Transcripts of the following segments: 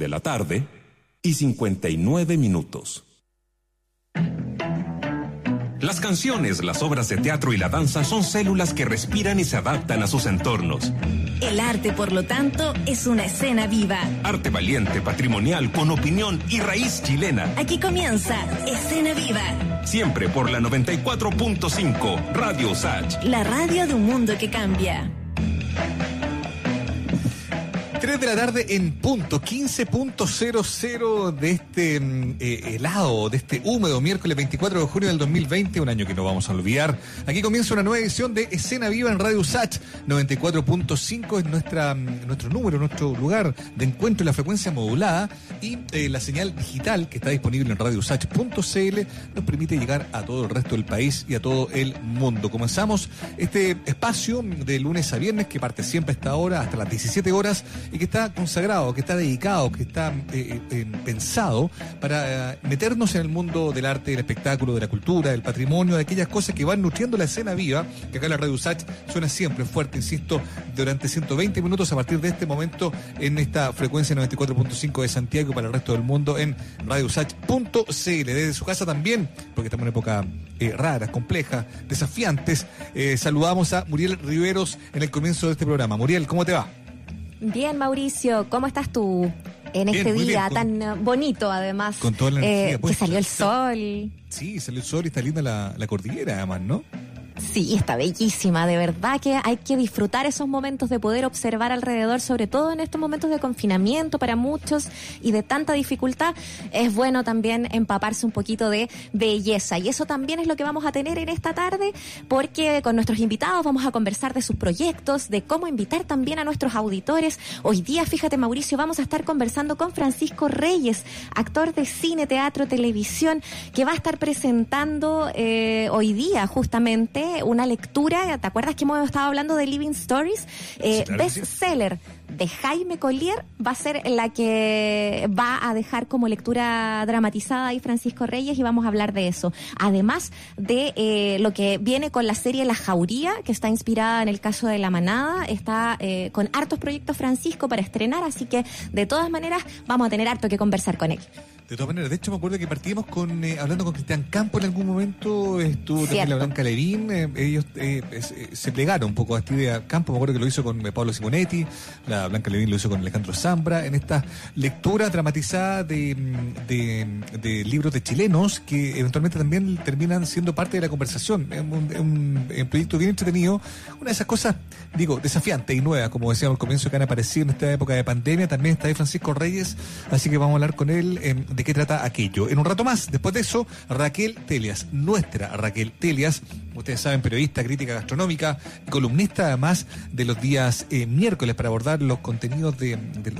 de la tarde y 59 minutos. Las canciones, las obras de teatro y la danza son células que respiran y se adaptan a sus entornos. El arte, por lo tanto, es una escena viva. Arte valiente, patrimonial, con opinión y raíz chilena. Aquí comienza Escena Viva. Siempre por la 94.5 Radio Sach. La radio de un mundo que cambia. 3 de la tarde en punto, 15.00 de este mm, eh, helado, de este húmedo miércoles 24 de junio del 2020, un año que no vamos a olvidar. Aquí comienza una nueva edición de Escena Viva en Radio Sach 94.5 es nuestra, mm, nuestro número, nuestro lugar de encuentro en la frecuencia modulada y eh, la señal digital que está disponible en radiosach.cl nos permite llegar a todo el resto del país y a todo el mundo. Comenzamos este espacio de lunes a viernes que parte siempre a esta hora, hasta las 17 horas y que está consagrado, que está dedicado, que está eh, eh, pensado para eh, meternos en el mundo del arte, del espectáculo, de la cultura, del patrimonio, de aquellas cosas que van nutriendo la escena viva, que acá en la Radio Usach suena siempre fuerte, insisto, durante 120 minutos a partir de este momento en esta frecuencia 94.5 de Santiago para el resto del mundo en radiosach.cl. Desde su casa también, porque estamos en época rara, compleja, desafiantes, saludamos a Muriel Riveros en el comienzo de este programa. Muriel, ¿cómo te va? Bien, Mauricio, ¿cómo estás tú? En este día tan eh, bonito, además. Con toda la energía. Eh, que salió el sol. Sí, salió el sol y está linda la, la cordillera, además, ¿no? Sí, está bellísima, de verdad que hay que disfrutar esos momentos de poder observar alrededor, sobre todo en estos momentos de confinamiento para muchos y de tanta dificultad, es bueno también empaparse un poquito de belleza. Y eso también es lo que vamos a tener en esta tarde, porque con nuestros invitados vamos a conversar de sus proyectos, de cómo invitar también a nuestros auditores. Hoy día, fíjate Mauricio, vamos a estar conversando con Francisco Reyes, actor de cine, teatro, televisión, que va a estar presentando eh, hoy día justamente una lectura, ¿te acuerdas que hemos estado hablando de Living Stories? Eh, bestseller de Jaime Collier va a ser la que va a dejar como lectura dramatizada ahí Francisco Reyes y vamos a hablar de eso. Además de eh, lo que viene con la serie La Jauría, que está inspirada en el caso de La Manada, está eh, con hartos proyectos Francisco para estrenar, así que de todas maneras vamos a tener harto que conversar con él. De todas maneras, de hecho me acuerdo que partimos con eh, hablando con Cristian Campo en algún momento, estuvo también la Blanca Levín, eh, ellos eh, se plegaron un poco a esta idea. Campo me acuerdo que lo hizo con Pablo Simonetti, la Blanca Levín lo hizo con Alejandro Zambra, en esta lectura dramatizada de, de, libros de chilenos que eventualmente también terminan siendo parte de la conversación. Es un, proyecto bien entretenido, una de esas cosas, digo, desafiante y nueva, como decíamos al comienzo, que han aparecido en esta época de pandemia. También está ahí Francisco Reyes, así que vamos a hablar con él de qué trata aquello. En un rato más, después de eso, Raquel Telias, nuestra Raquel Telias, ustedes saben, periodista, crítica gastronómica, columnista además de los días eh, miércoles para abordar los contenidos de,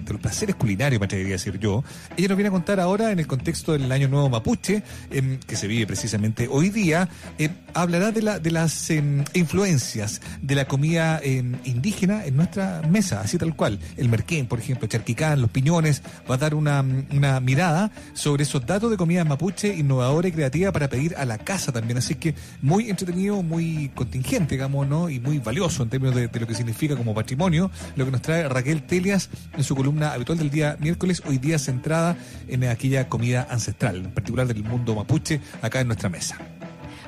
los placeres culinarios, me atrevería a decir yo. Ella nos viene a contar ahora, en el contexto del Año Nuevo Mapuche, em, que se vive precisamente hoy día, em, hablará de, la, de las em, influencias de la comida indígena en nuestra mesa, así tal cual. El merquén, por ejemplo, charquicán, los piñones, va a dar una, una mirada sobre esos datos de comida mapuche innovadora y creativa para pedir a la casa también. Así que muy entretenido, muy contingente, digamos, ¿no? Y muy valioso en términos de, lo que significa como patrimonio, lo que nos trae Raquel Telias en su columna habitual del día miércoles, hoy día centrada en aquella comida ancestral, en particular del mundo mapuche, acá en nuestra mesa.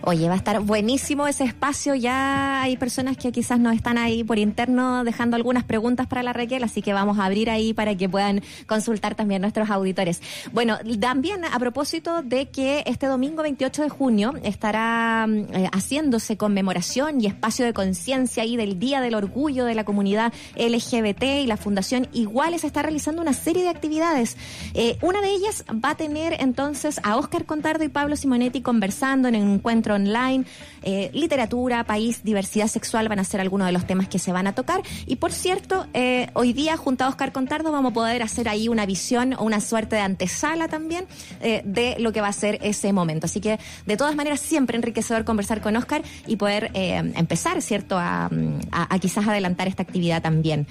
Oye, va a estar buenísimo ese espacio. Ya hay personas que quizás no están ahí por interno dejando algunas preguntas para la Raquel, así que vamos a abrir ahí para que puedan consultar también nuestros auditores. Bueno, también a propósito de que este domingo 28 de junio estará mm, eh, haciéndose conmemoración y espacio de conciencia ahí del Día del Orgullo de la comunidad LGBT y la Fundación Iguales está realizando una serie de actividades. Eh, una de ellas va a tener entonces a Oscar Contardo y Pablo Simonetti conversando en un encuentro online, eh, literatura, país, diversidad sexual van a ser algunos de los temas que se van a tocar. Y por cierto, eh, hoy día junto a Oscar Contardo vamos a poder hacer ahí una visión o una suerte de antesala también eh, de lo que va a ser ese momento. Así que de todas maneras siempre enriquecedor conversar con Oscar y poder empezar, ¿cierto?, a, quizás adelantar esta actividad también.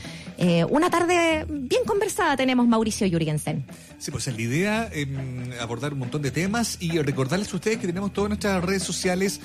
una tarde bien conversada tenemos Mauricio Jürgensen. Sí, pues es la idea, em, abordar un montón de temas y recordarles a ustedes que tenemos todas nuestras redes sociales sociales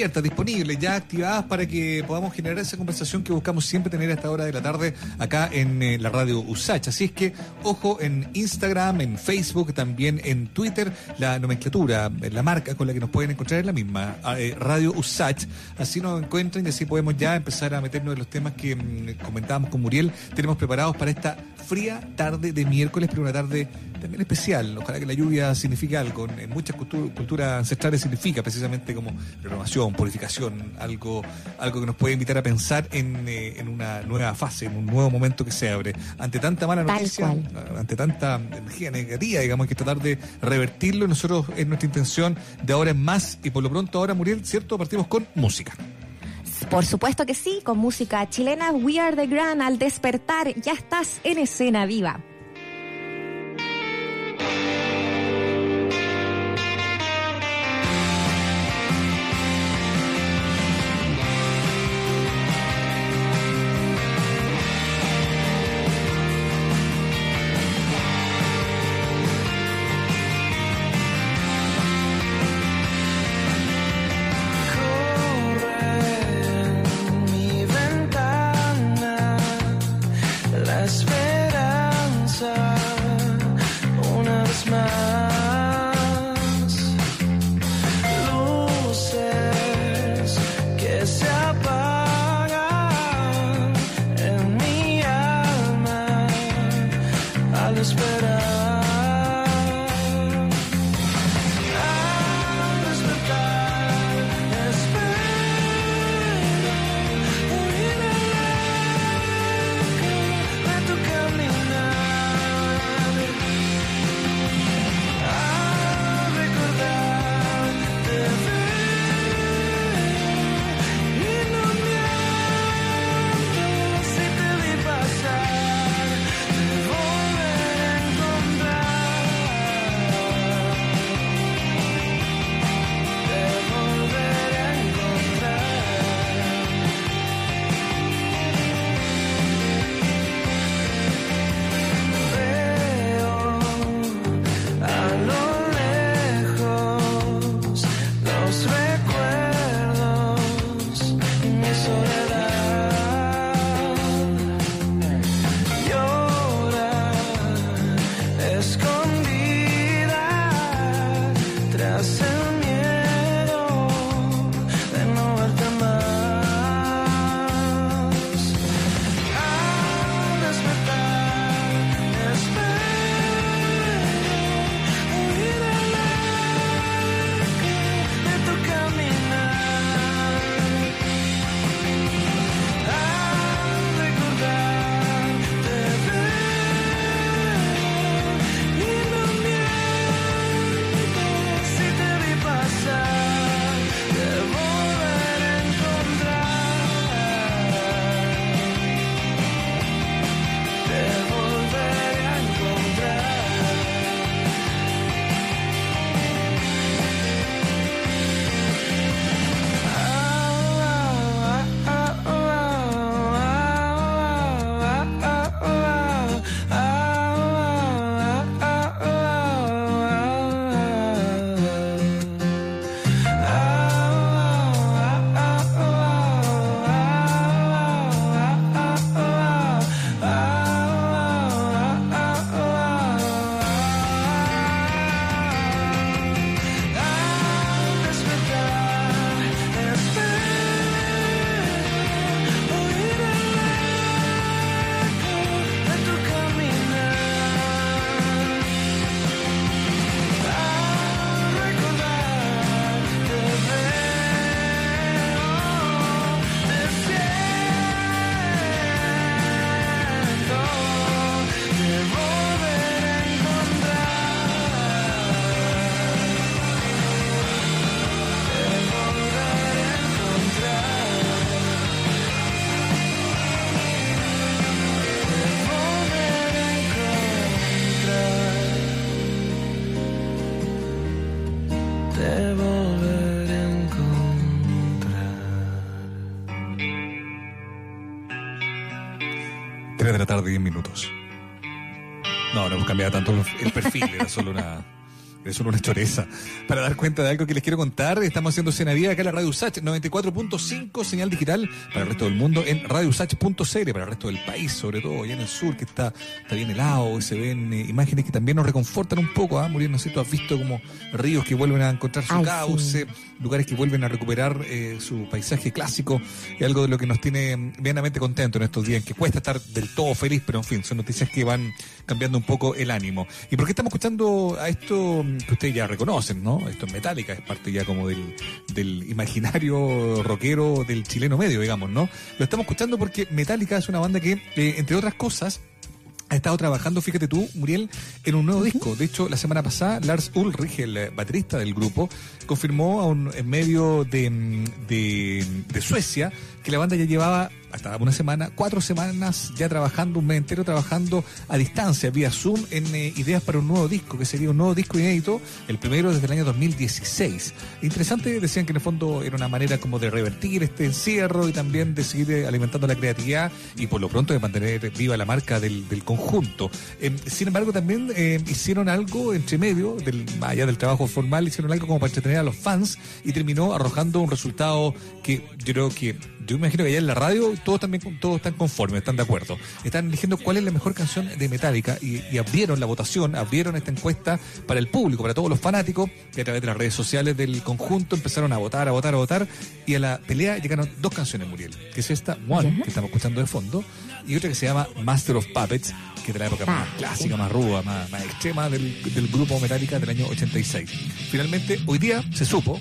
abiertas, disponibles, ya activadas para que podamos generar esa conversación que buscamos siempre tener a esta hora de la tarde acá en eh, la radio USACH. Así es que, ojo, en Instagram, en Facebook, también en Twitter, la nomenclatura, la marca con la que nos pueden encontrar es la misma, eh, Radio USACH. Así nos encuentran y así podemos ya empezar a meternos en los temas que mm, comentábamos con Muriel. Tenemos preparados para esta fría tarde de miércoles, pero una tarde también especial. Ojalá que la lluvia signifique algo. En muchas culturas ancestrales significa precisamente como renovación, purificación, algo, algo que nos puede invitar a pensar en, eh, en una nueva fase, en un nuevo momento que se abre. Ante tanta mala noticia, ante tanta energía negativa, digamos, hay que tratar de revertirlo. Nosotros es nuestra intención de ahora en más y por lo pronto ahora, Muriel, ¿cierto? Partimos con música. Por supuesto que sí, con música chilena We Are the Grand al despertar, ya estás en escena viva. De 10 minutos. No, no cambiado tanto el perfil, era solo una, es solo una choreza. Para dar cuenta de algo que les quiero contar, estamos haciendo Cena Vida acá en la Radio Usach 94.5, señal digital para el resto del mundo en radiousach.cl, para el resto del país, sobre todo allá en el sur, que está, está bien helado, y se ven eh, imágenes que también nos reconfortan un poco, ¿ah? Muriendo, ¿no sé? Tú has visto como ríos que vuelven a encontrar su cauce, lugares que vuelven a recuperar eh, su paisaje clásico, y algo de lo que nos tiene bienamente contentos en estos días, que cuesta estar del todo feliz, pero en fin, son noticias que van cambiando un poco el ánimo. ¿Y por qué estamos escuchando a esto que ustedes ya reconocen, ¿no? Esto es Metallica, es parte ya como del, del imaginario rockero del chileno medio, digamos, ¿no? Lo estamos escuchando porque Metallica es una banda que, eh, entre otras cosas, ha estado trabajando, fíjate tú, Muriel, en un nuevo disco. De hecho, la semana pasada, Lars Ulrich, el baterista del grupo, confirmó a un, en medio de, de, Suecia que la banda ya llevaba hasta una semana, cuatro semanas ya trabajando, un mes entero trabajando a distancia, vía Zoom, en eh, ideas para un nuevo disco, que sería un nuevo disco inédito, el primero desde el año 2016. Interesante, decían que en el fondo era una manera como de revertir este encierro y también de seguir eh, alimentando la creatividad y por lo pronto de mantener viva la marca del, del conjunto. Eh, sin embargo, también eh, hicieron algo entre medio, allá del trabajo formal, hicieron algo como para entretener a los fans y terminó arrojando un resultado que yo creo que yo imagino que allá en la radio todos también todos están conformes, están de acuerdo. Están eligiendo cuál es la mejor canción de Metallica y, abrieron la votación, abrieron esta encuesta para el público, para todos los fanáticos, que a través de las redes sociales del conjunto empezaron a votar, a votar, a votar, y a la pelea llegaron dos canciones, Muriel, que es esta, One, que estamos escuchando de fondo, y otra que se llama Master of Puppets, que es de la época más clásica, más ruda, más, más extrema del, del grupo Metallica del año 86. Finalmente, hoy día se supo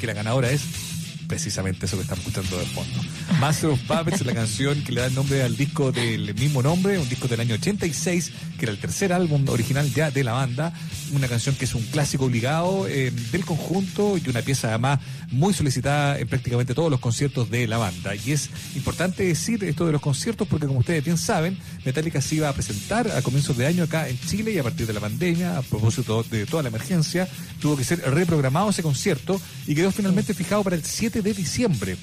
que la ganadora es precisamente eso que estamos escuchando de fondo. Master of Puppets, la canción que le da el nombre al disco del mismo nombre, un disco del año 86, que era el tercer álbum original ya de la banda, una canción que es un clásico obligado eh, del conjunto y una pieza además muy solicitada en prácticamente todos los conciertos de la banda. Y es importante decir esto de los conciertos porque como ustedes bien saben, Metallica se iba a presentar a comienzos de año acá en Chile y a partir de la pandemia, a propósito de toda la emergencia, tuvo que ser reprogramado ese concierto y quedó finalmente fijado para el 7 de diciembre.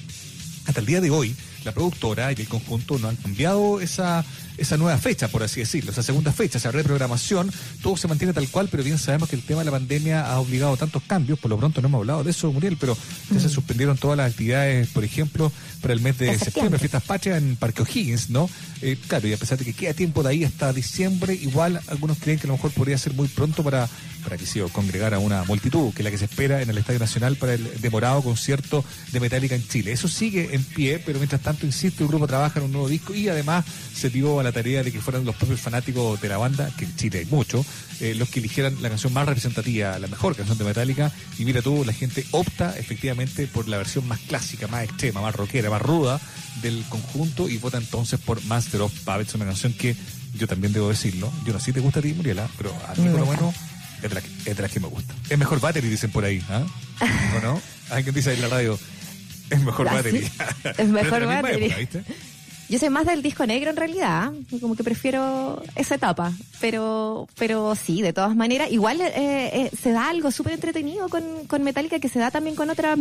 Hasta el día de hoy, la productora y el conjunto no han cambiado esa, esa nueva fecha, por así decirlo, esa segunda fecha, esa reprogramación, todo se mantiene tal cual, pero bien sabemos que el tema de la pandemia ha obligado a tantos cambios, por lo pronto no hemos hablado de eso, Muriel, pero ya se suspendieron todas las actividades, por ejemplo, para el mes de septiembre, septiembre fiestas patrias en Parque O'Higgins, ¿no? Eh, claro, y a pesar de que queda tiempo de ahí hasta diciembre, igual algunos creen que a lo mejor podría ser muy pronto para, para que sí, congregar a una multitud, que es la que se espera en el Estadio Nacional para el demorado concierto de Metallica en Chile. Eso sigue en pie, pero mientras tanto, insisto, el grupo trabaja en un nuevo disco y además se dio a la tarea de que fueran los propios fanáticos de la banda, que en Chile hay muchos, eh, los que eligieran la canción más representativa, la mejor canción de Metallica. Y mira tú, la gente opta efectivamente por la versión más clásica, más extrema, más rockera, más ruda del conjunto y vota entonces por Master of Puppets, una canción que yo también debo decirlo. Yo no sé si te gusta a ti, Muriela, pero a mí por lo menos es de, la que, la que me gusta. Es mejor battery, dicen por ahí. ¿ah? ¿O no? Alguien dice ahí en la radio, es mejor ¿Ah, battery. Es mejor battery. época, ¿viste? Yo soy más del disco negro en realidad, como que prefiero esa etapa, pero pero sí, de todas maneras, igual eh, eh, se da algo súper entretenido con, con Metallica que se da también con otra,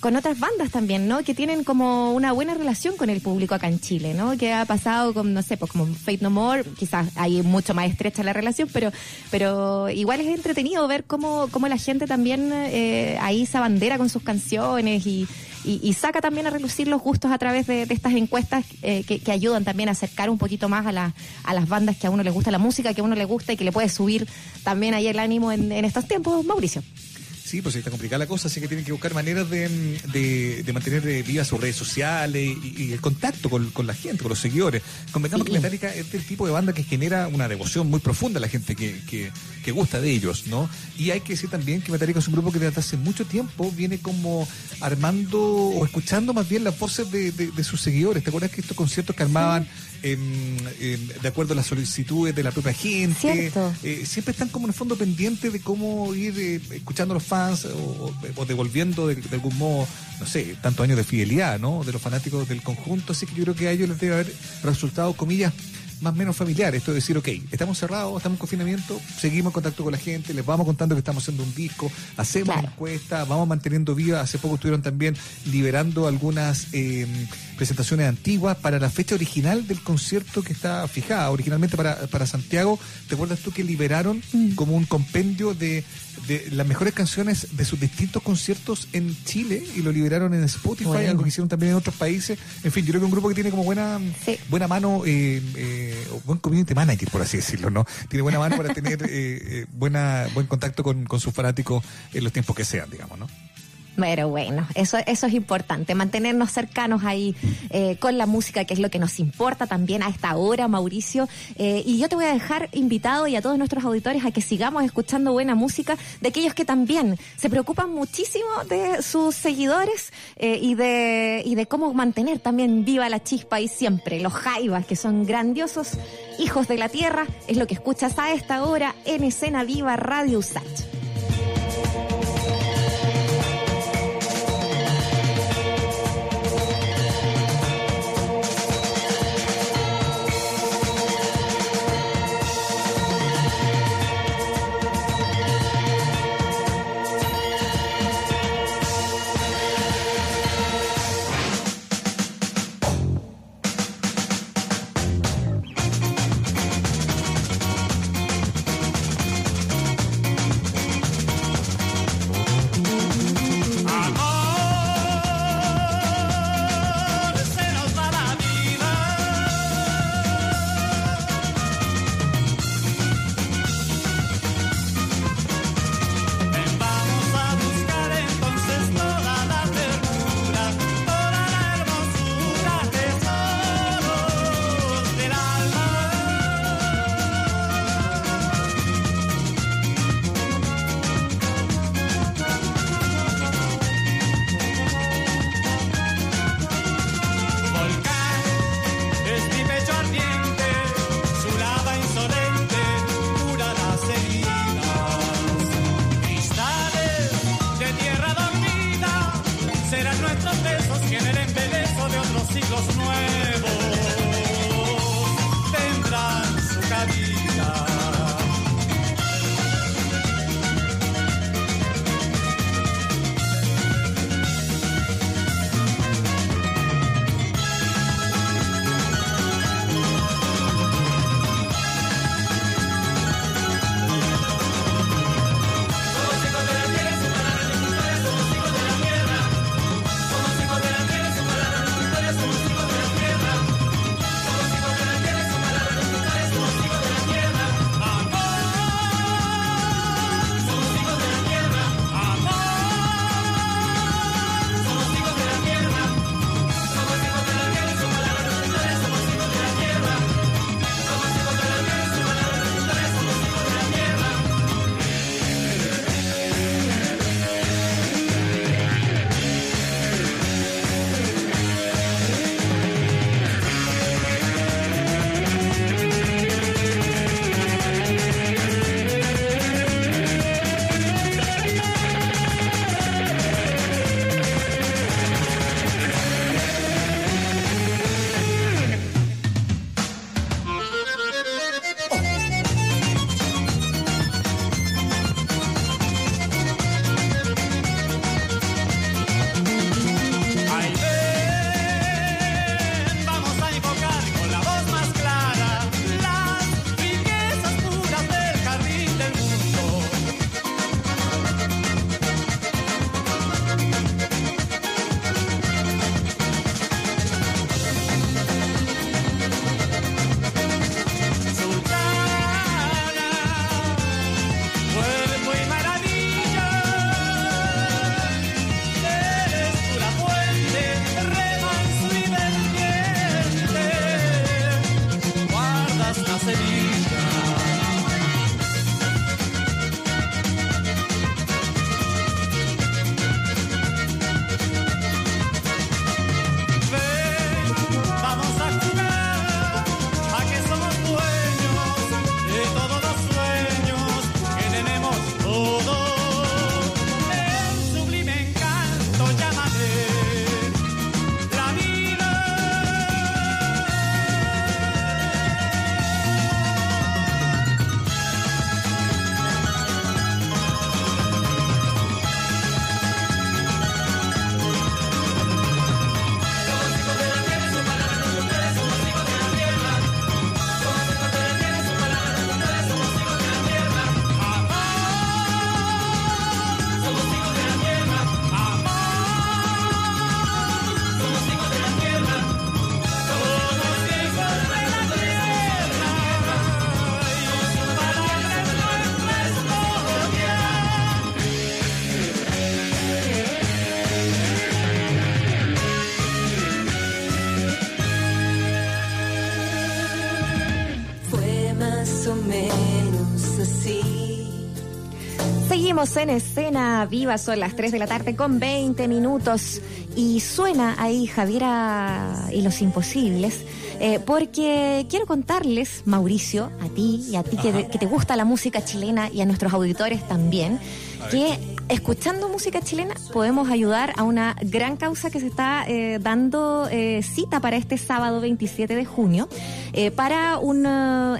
con otras bandas también, ¿no? Que tienen como una buena relación con el público acá en Chile, ¿no? Que ha pasado con, no sé, pues como Fate No More, quizás hay mucho más estrecha la relación, pero pero igual es entretenido ver cómo, cómo la gente también eh, ahí se bandera con sus canciones y, y, saca también a relucir los gustos a través de, estas encuestas eh, que, ayudan también a acercar un poquito más a, la, a las bandas que a uno le gusta la música, que a uno le gusta y que le puede subir también ahí el ánimo en estos tiempos, Mauricio. Sí, pues está complicada la cosa, así que tienen que buscar maneras de, de, de mantener eh, vivas sus redes sociales y, y el contacto con, con la gente, con los seguidores. Convengamos que Metallica es del tipo de banda que genera una devoción muy profunda a la gente que, que, que gusta de ellos, ¿no? Y hay que decir también que Metallica es un grupo que desde hace mucho tiempo viene como armando o escuchando más bien las voces de, de, de sus seguidores. ¿Te acuerdas que estos conciertos que armaban en- de acuerdo a las solicitudes de la propia gente? Eh, siempre están como en el fondo pendientes de cómo ir eh, escuchando a los fans o, o devolviendo de, de algún modo, no sé, tantos años de fidelidad, ¿no? De los fanáticos del conjunto. Así que yo creo que a ellos les debe haber resultado, comillas, más o menos familiar. Esto de decir, ok, estamos cerrados, estamos en confinamiento, seguimos en contacto con la gente, les vamos contando que estamos haciendo un disco, hacemos Claro. encuestas, vamos manteniendo viva. Hace poco estuvieron también liberando algunas eh, presentaciones antiguas para la fecha original del concierto que está fijada originalmente para, para Santiago. ¿Te acuerdas tú que liberaron como un compendio de, de las mejores canciones de sus distintos conciertos en Chile y lo liberaron en Spotify, algo que hicieron también en otros países. En fin, yo creo que un grupo que tiene como buena buena mano, eh, eh, buen community manager, por así decirlo, ¿no? Tiene buena mano para tener eh, buena buen contacto con, con sus fanáticos en los tiempos que sean, digamos, ¿no? Pero bueno, eso, eso es importante, mantenernos cercanos ahí eh, con la música, que es lo que nos importa también a esta hora, Mauricio. Eh, y yo te voy a dejar invitado y a todos nuestros auditores a que sigamos escuchando buena música de aquellos que también se preocupan muchísimo de sus seguidores eh, y, de, y de cómo mantener también viva la chispa y siempre. Los jaivas, que son grandiosos hijos de la tierra, es lo que escuchas a esta hora en Escena Viva Radio Usach. En escena viva, son las 3 de la tarde con 20 minutos. Y suena ahí Javiera y los imposibles, eh, porque quiero contarles, Mauricio, a ti y a ti que, que, te gusta la música chilena y a nuestros auditores también, que escuchando música chilena podemos ayudar a una gran causa que se está eh, dando eh, cita para este sábado 27 de junio, eh, para un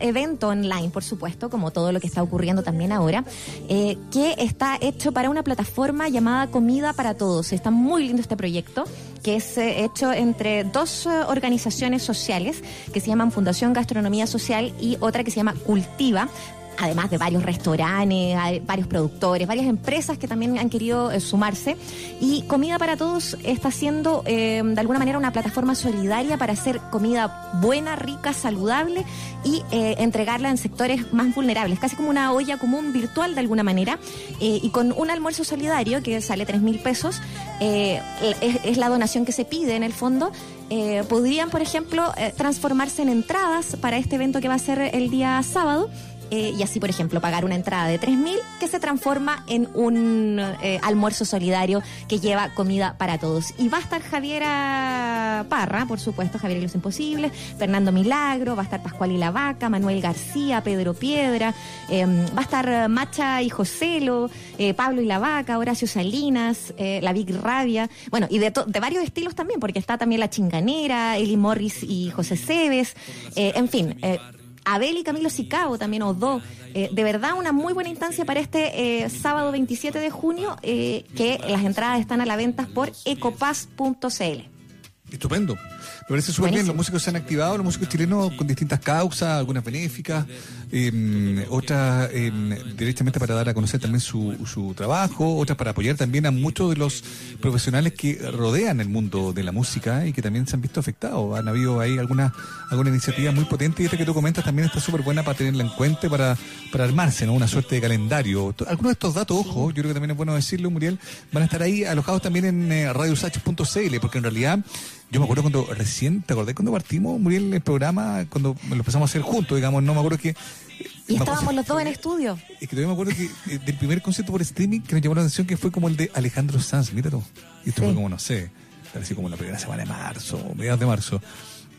evento online, por supuesto, como todo lo que está ocurriendo también ahora, que está hecho para una plataforma llamada Comida para Todos. Está muy lindo este proyecto que es hecho entre dos organizaciones sociales que se llaman Fundación Gastronomía Social y otra que se llama Cultiva, además de varios restaurantes, varios productores, varias empresas que también han querido eh, sumarse. Y Comida para Todos está haciendo eh, de alguna manera una plataforma solidaria para hacer comida buena, rica, saludable y eh, entregarla en sectores más vulnerables, casi como una olla común virtual de alguna manera. y con un almuerzo solidario que sale 3 mil pesos, es, es, la donación que se pide en el fondo. podrían, por ejemplo, transformarse en entradas para este evento que va a ser el día sábado eh, y así, por ejemplo, pagar una entrada de 3.000 que se transforma en un eh, almuerzo solidario que lleva comida para todos. Y va a estar Javiera Parra, por supuesto, Javier y los Imposibles, Fernando Milagro, va a estar Pascual y la Vaca, Manuel García, Pedro Piedra, em, va a estar Macha y Joselo, eh, Pablo y la Vaca, Horacio Salinas, la Big Rabia, bueno, y de, de varios estilos también, porque está también La Chinganera, Eli Morris y José Cebes, en fin Abel y Camilo Sicao también, o dos. Eh, de verdad, una muy buena instancia para este eh, sábado 27 de junio, eh, que las entradas están a la venta por ecopass.cl. Estupendo. Me parece súper bien. Los músicos se han activado, los músicos chilenos con distintas causas, algunas benéficas, eh, otras eh, directamente para dar a conocer también su, su trabajo, otras para apoyar también a muchos de los profesionales que rodean el mundo de la música y que también se han visto afectados. Han habido ahí alguna, alguna iniciativa muy potente y esta que tú comentas también está súper buena para tenerla en cuenta, para, para armarse, ¿no? Una suerte de calendario. Algunos de estos datos, ojo, yo creo que también es bueno decirlo, Muriel, van a estar ahí alojados también en eh, radiosach.cl, porque en realidad yo me acuerdo cuando recién, ¿te acordás cuando partimos, Muriel, el programa, cuando lo empezamos a hacer juntos, digamos, no me acuerdo que... Y estábamos los dos en estudio. Es que todavía me acuerdo que eh, del primer concierto por streaming que nos llamó la atención que fue como el de Alejandro Sanz, mira tú. Y esto fue como, no sé, parecía como la primera semana de marzo, mediados de marzo.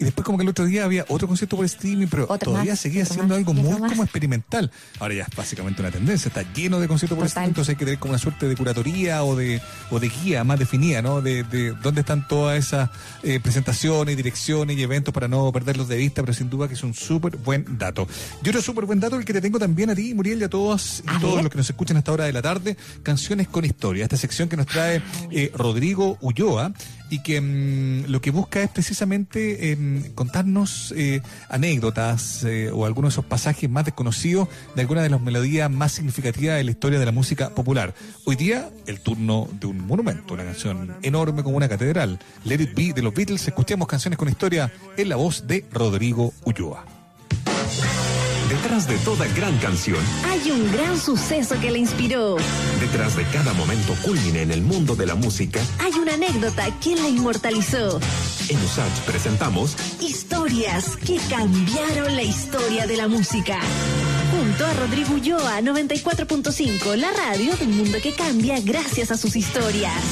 Y después como que el otro día había otro concierto por streaming, pero todavía seguía siendo algo muy como experimental. Ahora ya es básicamente una tendencia, está lleno de conciertos por streaming, entonces hay que tener como una suerte de curatoría o de, o de guía más definida, ¿no? De, de dónde están todas esas eh, presentaciones, direcciones y eventos para no perderlos de vista, pero sin duda que es un súper buen dato. Y otro súper buen dato el que te tengo también a ti, Muriel, y a todos, y todos los que nos escuchan a esta hora de la tarde, canciones con historia, esta sección que nos trae eh, Rodrigo Ulloa y que mm, lo que busca es precisamente eh, contarnos eh, anécdotas eh, o algunos de esos pasajes más desconocidos de alguna de las melodías más significativas de la historia de la música popular. Hoy día, el turno de un monumento, una canción enorme como una catedral. Let It Be de los Beatles, escuchamos canciones con historia en la voz de Rodrigo Ulloa. Detrás de toda gran canción hay un gran suceso que la inspiró. Detrás de cada momento culmine en el mundo de la música hay una anécdota que la inmortalizó. En Usach presentamos Historias que cambiaron la historia de la música. Junto a Rodrigo Ulloa 94.5, la radio del mundo que cambia gracias a sus historias.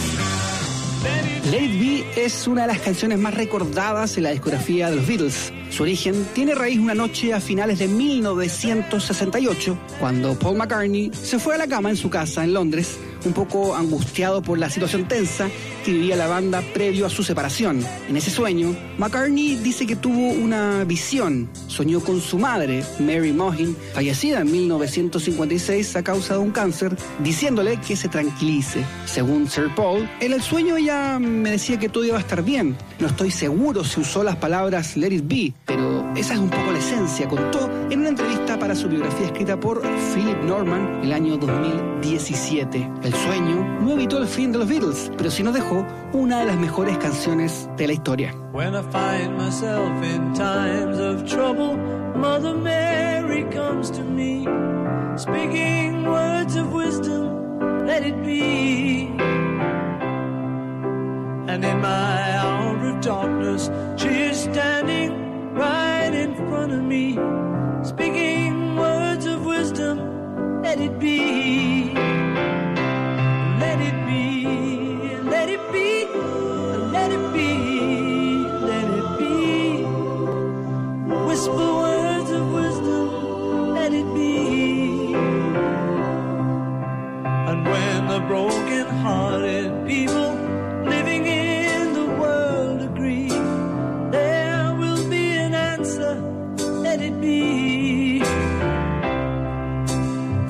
It Be es una de las canciones más recordadas en la discografía de los Beatles. Su origen tiene raíz una noche a finales de 1968, cuando Paul McCartney se fue a la cama en su casa en Londres un poco angustiado por la situación tensa que vivía la banda previo a su separación. En ese sueño, McCartney dice que tuvo una visión. Soñó con su madre, Mary Mohin, fallecida en 1956 a causa de un cáncer, diciéndole que se tranquilice. Según Sir Paul, en el sueño ella me decía que todo iba a estar bien. No estoy seguro si usó las palabras let it be, pero esa es un poco la esencia, contó en una entrevista para su biografía escrita por Philip Norman el año 2017. El sueño no evitó el fin de los Beatles, pero sí nos dejó una de las mejores canciones de la historia. When I find myself in times of trouble, Mother Mary comes to me, speaking words of wisdom, let it be. And in my hour of darkness, she is standing right in front of me, speaking words of wisdom. Let it be, let it be, let it be, let it be, let it be. Whisper words of wisdom, let it be. And when the broken hearted people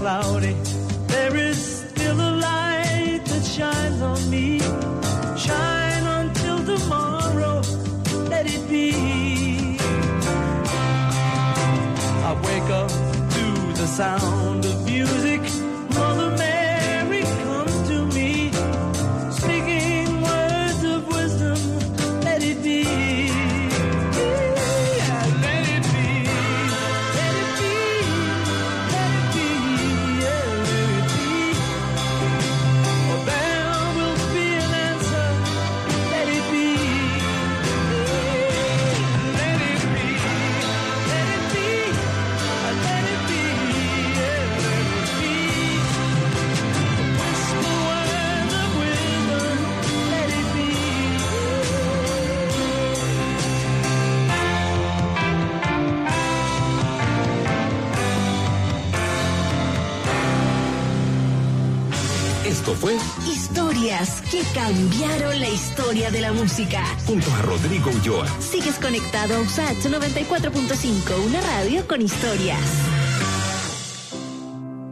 Cloudy, música. junto a Rodrigo Ulloa. Sigues conectado a USAT 94.5, una radio con historias.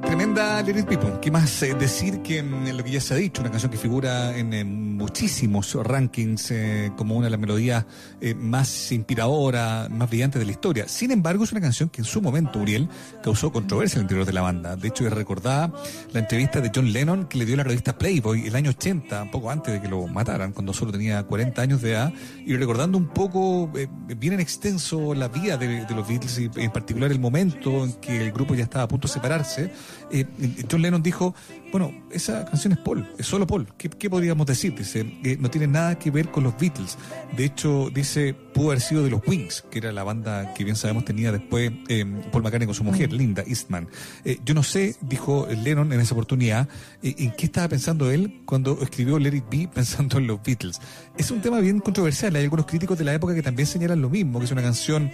Tremenda Let It Be, po. ¿Qué más eh, decir que mm, lo que ya se ha dicho? Una canción que figura en muchísimos rankings eh, como una de las melodías eh, más inspiradoras, más brillantes de la historia. Sin embargo, es una canción que en su momento, Uriel, causó controversia al interior de la banda. De hecho, es recordada la entrevista de John Lennon que le dio la revista Playboy el año 80, poco antes de que lo mataran, cuando solo tenía 40 años de edad, y recordando un poco, eh, bien en extenso, la vida de, los Beatles y en particular el momento en que el grupo ya estaba a punto de separarse. eh, John Lennon dijo, bueno, esa canción es Paul, es solo Paul. ¿Qué, qué podríamos decir? Dice, eh, no tiene nada que ver con los Beatles. De hecho, dice, pudo haber sido de los Wings, que era la banda que bien sabemos tenía después eh, Paul McCartney con su mujer, Linda Eastman. Eh, yo no sé, dijo Lennon en esa oportunidad, en qué estaba pensando él cuando escribió Let It Be pensando en los Beatles. Es un tema bien controversial. Hay algunos críticos de la época que también señalan lo mismo, que es una canción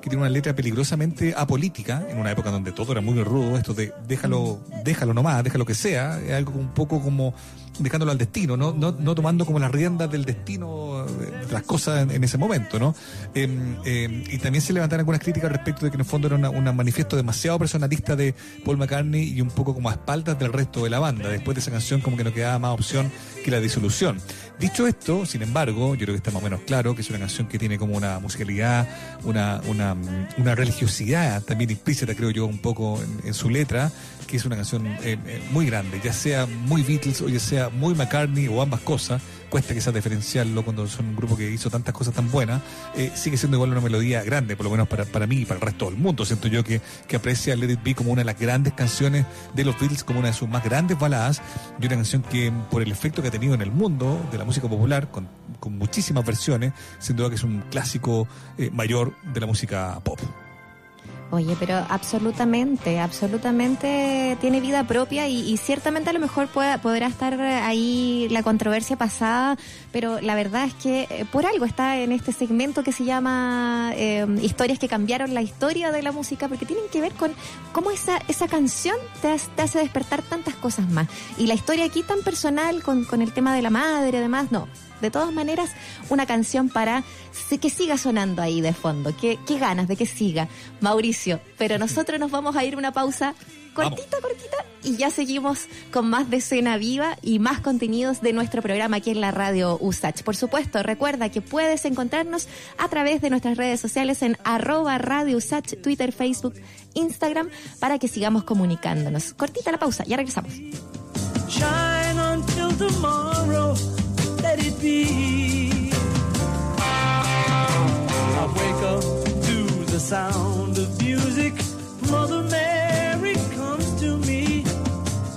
que tiene una letra peligrosamente apolítica, en una época donde todo era muy rudo, esto de déjalo, déjalo nomás, déjalo que sea, es algo un poco como dejándolo al destino, no, no, no tomando como las riendas del destino de las cosas en, ese momento, ¿no? Eh, eh, y también se levantaron algunas críticas respecto de que en el fondo era un manifiesto demasiado personalista de Paul McCartney y un poco como a espaldas del resto de la banda. Después de esa canción como que no quedaba más opción que la disolución. Dicho esto, sin embargo, yo creo que está más o menos claro que es una canción que tiene como una musicalidad, una, una, una religiosidad también implícita, creo yo, un poco en su letra, que es una canción eh, eh, muy grande, ya sea muy Beatles o ya sea muy McCartney o ambas cosas, cuesta quizás diferenciarlo cuando son un grupo que hizo tantas cosas tan buenas, eh, sigue siendo igual una melodía grande, por lo menos para, para mí y para el resto del mundo. Siento yo que, que aprecia Let It Be como una de las grandes canciones de los Beatles, como una de sus más grandes baladas, y una canción que por el efecto que ha tenido en el mundo de la música popular, con, con muchísimas versiones, sin duda que es un clásico mayor de la música pop. Oye, pero absolutamente, absolutamente tiene vida propia y, ciertamente a lo mejor pueda, podrá estar ahí la controversia pasada, pero la verdad es que eh, por algo está en este segmento que se llama eh, Historias que cambiaron la historia de la música, porque tienen que ver con cómo esa, esa canción te, hace- te hace despertar tantas cosas más. Y la historia aquí tan personal con, con el tema de la madre, además, no. De todas maneras, una canción para que siga sonando ahí de fondo. Qué, qué ganas de que siga, Mauricio. Pero nosotros nos vamos a ir a una pausa cortita, cortita, y ya seguimos con más de Cena Viva y más contenidos de nuestro programa aquí en la radio USACH. Por supuesto, recuerda que puedes encontrarnos a través de nuestras redes sociales en arroba radio USACH, Twitter, Facebook, Instagram, para que sigamos comunicándonos. Cortita la pausa, ya regresamos. Shine until tomorrow, let it be. I wake up to the sound of music. Mother Mary comes to me,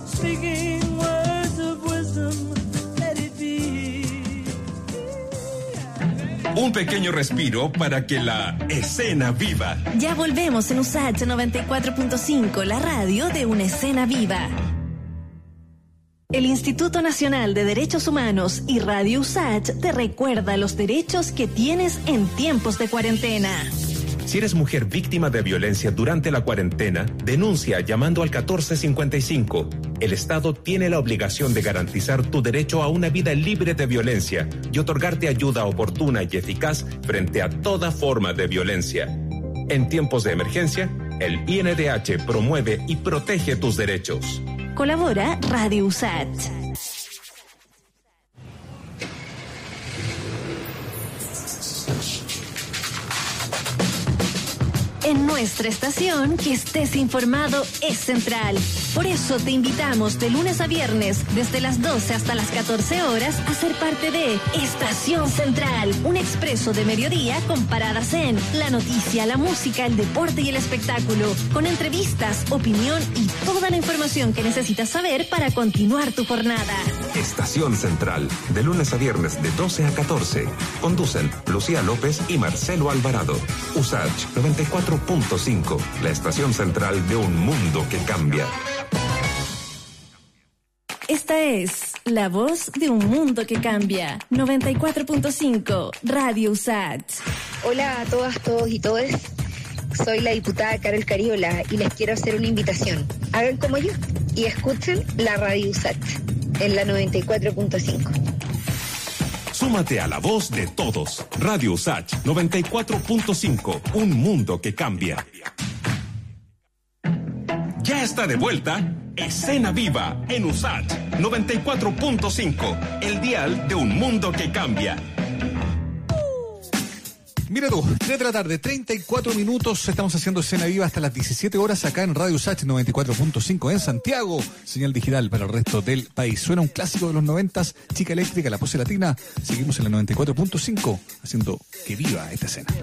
speaking words of wisdom, let it be. Un pequeño respiro para que la escena viva. Ya volvemos en USACH 94.5, la radio de una escena viva. El Instituto Nacional de Derechos Humanos y Radio USACH te recuerda los derechos que tienes en tiempos de cuarentena. Si eres mujer víctima de violencia durante la cuarentena, denuncia llamando al 1455. El Estado tiene la obligación de garantizar tu derecho a una vida libre de violencia y otorgarte ayuda oportuna y eficaz frente a toda forma de violencia. En tiempos de emergencia, el INDH promueve y protege tus derechos. Colabora Radio USACH. En nuestra estación, que estés informado es central. Por eso te invitamos de lunes a viernes, desde las 12 hasta las 14 horas, a ser parte de Estación Central, un expreso de mediodía con paradas en la noticia, la música, el deporte y el espectáculo, con entrevistas, opinión y toda la información que necesitas saber para continuar tu jornada. Estación Central, de lunes a viernes de 12 a 14. Conducen Lucía López y Marcelo Alvarado. USACH 94.5, la estación central de un mundo que cambia. Esta es la voz de un mundo que cambia. 94.5 Radio USAT. Hola a todas, todos y todes. Soy la diputada Carol Cariola y les quiero hacer una invitación. Hagan como yo y escuchen la radio USAT en la 94.5. Súmate a la voz de todos. Radio USACH 94.5, un mundo que cambia. Ya está de vuelta Escena Viva en USACH 94.5, el dial de un mundo que cambia. Mira tú, 3 de la tarde, 34 minutos. Estamos haciendo escena viva hasta las 17 horas acá en Radio Sach 94.5 en Santiago. Señal digital para el resto del país. Suena un clásico de los 90, Chica Eléctrica, la pose latina. Seguimos en la 94.5 haciendo que viva esta escena.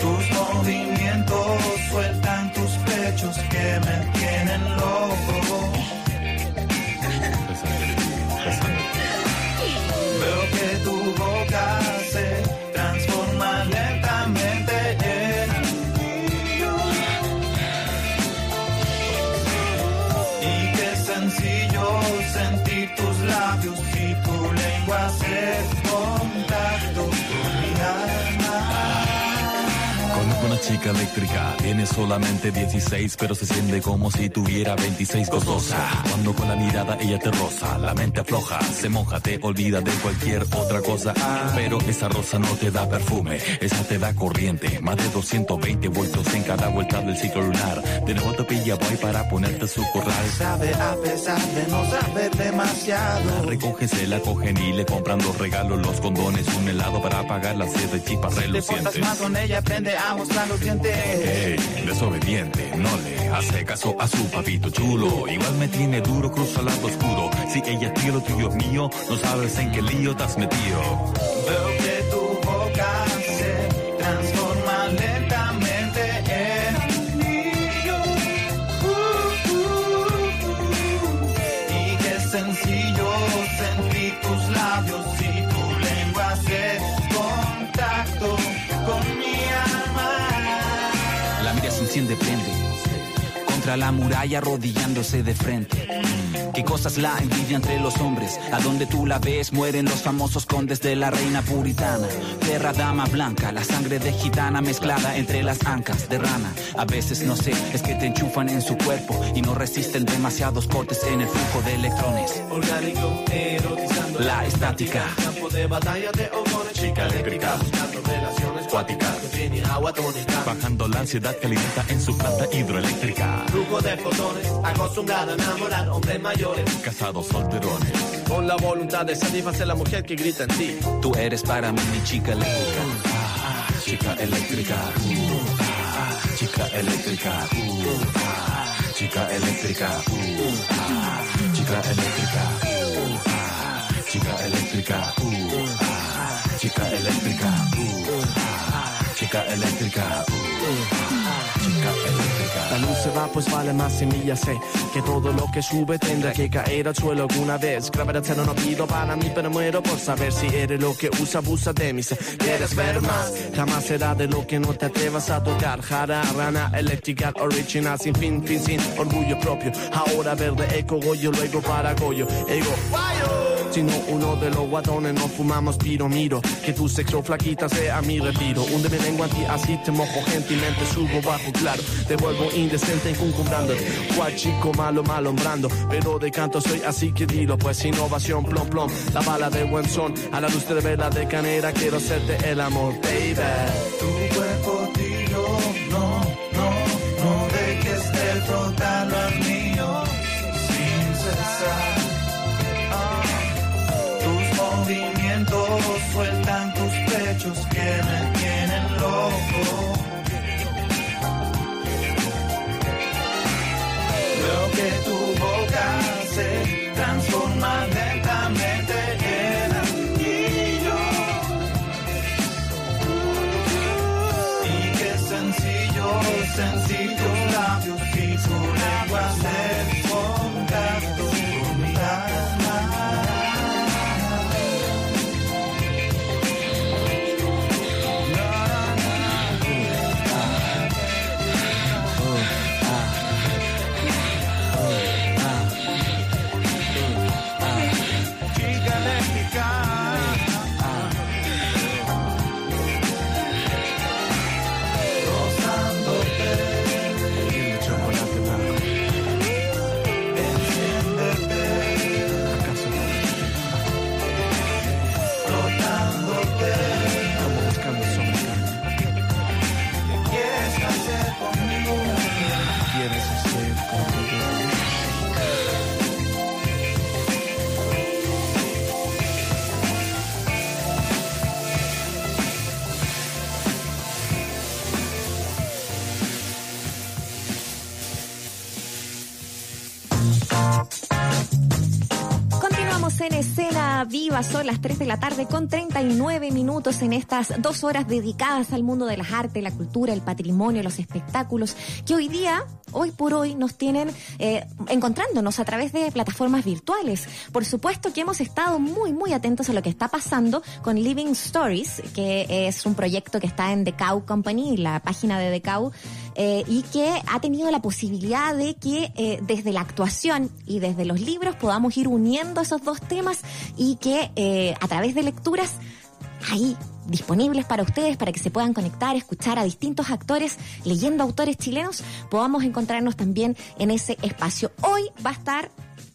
Tus movimientos sueltan tus pechos que me tienen loco. Chica eléctrica. Tiene solamente 16, pero se siente como si tuviera 26 costosa. Cuando con la mirada ella te roza, la mente afloja, se moja, te olvida de cualquier otra cosa. Pero esa rosa no te da perfume, esa te da corriente. Más de 220 voltios en cada vuelta del ciclo lunar. De nuevo te pilla boy para ponerte su corral. Sabe a pesar de no saber demasiado. La recogen, se la cogen y le compran los regalos, los condones, un helado para pagar la sed de chipas Te portas relucientes. más con ella, aprende a mostrar los dientes. Ey, desobediente, no le hace caso a su papito chulo. Igual me tiene duro, cruza al lado oscuro. Si ella es tuyo, lo tuyo es mío, no sabes en qué lío te has metido. Veo que tu boca se transforma enciende, prende. Contra la muralla arrodillándose de frente. Qué cosas la envidia entre los hombres. A donde tú la ves mueren los famosos condes de la reina puritana. Perra dama blanca, la sangre de gitana mezclada entre las ancas de rana. A veces no sé, es que te enchufan en su cuerpo y no resisten demasiados cortes en el flujo de electrones. Orgánico, erotizando La estática. Campo de batalla de hormonas, chica eléctrica, buscando relaciones cuáticas, que tiene agua tónica. Bajando la ansiedad que alimenta en su planta hidroeléctrica. Flujo de fotones, acostumbrado a enamorar hombres mayores. Casados solterones. Con la voluntad de satisfacer la mujer que grita en ti. Tú eres para mí mi chica eléctrica. Chica eléctrica. uh, ah, Chica eléctrica. uh, ah, Chica eléctrica. uh, ah, Chica eléctrica. uh, ah, Chica eléctrica. uh, ah, Chica eléctrica. uh, ah, Chica eléctrica. uh, ah, Chica eléctrica. La luz se va, pues vale más semilla sé que todo lo que sube tendrá que caer al suelo alguna vez. Gravedad cero no pido para mí, pero muero por saber si eres lo que usa, abusa de mí. Quieres ver más, jamás será de lo que no te atrevas a tocar. Jara, rana, eléctrica, original, sin fin, fin, sin orgullo propio. Ahora verde, eco, goyo, luego para goyo. Ego, sino uno de los guatones no fumamos piro miro que tu sexo flaquita sea mi retiro. Hunde mi lengua en ti así te mojo gentilmente subo bajo claro te vuelvo indecente encumbrando cual chico malo malombrando pero de canto soy así que dilo pues innovación plom plom la bala de buen son. A la luz de vela de canera quiero hacerte el amor. Baby. Tu cuerpo tiro, no, no, no dejes de frotarlo al mío tus movimientos sueltan tus pechos que me tienen loco. Veo que tu boca se transforma lentamente en anillo. Y qué sencillo sentir viva, son las 3 de la tarde con 39 minutos en estas dos horas dedicadas al mundo de las artes, la cultura, el patrimonio, los espectáculos, que hoy día, hoy por hoy, nos tienen eh, encontrándonos a través de plataformas virtuales. Por supuesto que hemos estado muy, muy atentos a lo que está pasando con Living Stories, que es un proyecto que está en The Cow Company, la página de The Cow, eh, y que ha tenido la posibilidad de que eh, desde la actuación y desde los libros podamos ir uniendo esos dos temas y que eh, a través de lecturas ahí disponibles para ustedes, para que se puedan conectar, escuchar a distintos actores leyendo autores chilenos, podamos encontrarnos también en ese espacio. Hoy va a estar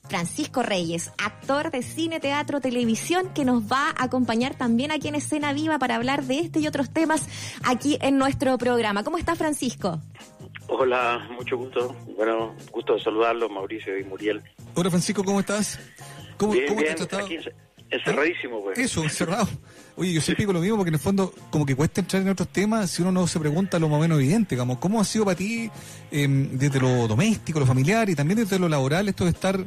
Francisco Reyes, actor de cine, teatro, televisión, que nos va a acompañar también aquí en Escena Viva para hablar de este y otros temas aquí en nuestro programa. ¿Cómo está Francisco? Hola, mucho gusto. Bueno, gusto de saludarlos, Mauricio y Muriel. Hola Francisco, ¿cómo estás? ¿Cómo, bien, cómo te bien, has tratado? aquí encer- encerradísimo, pues. Eso, encerrado. Oye, yo siempre digo lo mismo porque en el fondo como que cuesta entrar en otros temas si uno no se pregunta lo más o menos evidente, como cómo ha sido para ti eh, desde lo doméstico, lo familiar y también desde lo laboral esto de estar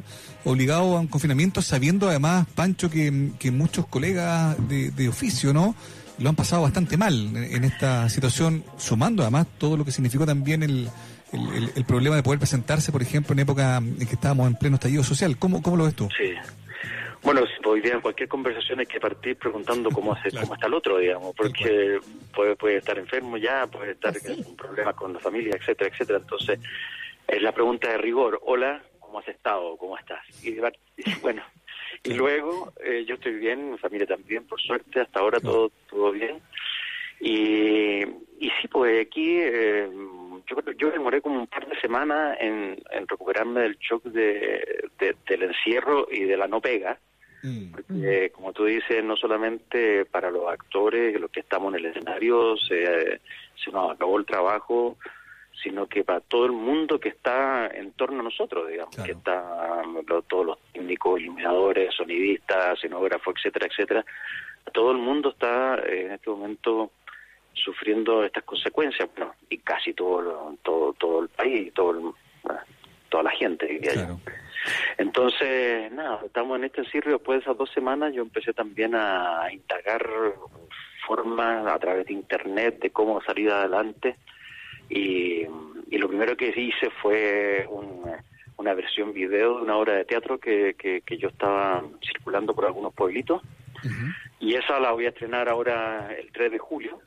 obligado a un confinamiento sabiendo además, Pancho, que, que muchos colegas de, de oficio, ¿no? Lo han pasado bastante mal en, en esta situación, sumando además todo lo que significó también el, el, el- el problema de poder presentarse, por ejemplo, en época en que estábamos en pleno estallido social. ¿Cómo, cómo lo ves tú? Sí. Bueno, hoy día en cualquier conversación hay que partir preguntando cómo, hace, cómo está el otro, digamos, porque puede, puede estar enfermo ya, puede estar con problemas con la familia, etcétera, etcétera. Entonces, es la pregunta de rigor. Hola, ¿cómo has estado? ¿Cómo estás? Y bueno, y luego eh, yo estoy bien, mi familia también, por suerte, hasta ahora todo, todo bien. Y, y sí, pues aquí eh, yo, yo demoré como un par de semanas en, en recuperarme del shock de, de- del encierro y de la no pega. Porque, como tú dices, no solamente para los actores, los que estamos en el escenario, se, se nos acabó el trabajo, sino que para todo el mundo que está en torno a nosotros, digamos, que está lo- todos los técnicos, iluminadores, sonidistas, escenógrafos, etcétera, etcétera. Todo el mundo está eh, en este momento sufriendo estas consecuencias, bueno, y casi todo todo todo el país, todo el- bueno, toda la gente. Entonces, nada, estamos en este encierro después de esas dos semanas yo empecé también a indagar formas a través de internet de cómo salir adelante y, y lo primero que hice fue un- una versión video de una obra de teatro que, que, que yo estaba circulando por algunos pueblitos y esa la voy a estrenar ahora el 3 de julio.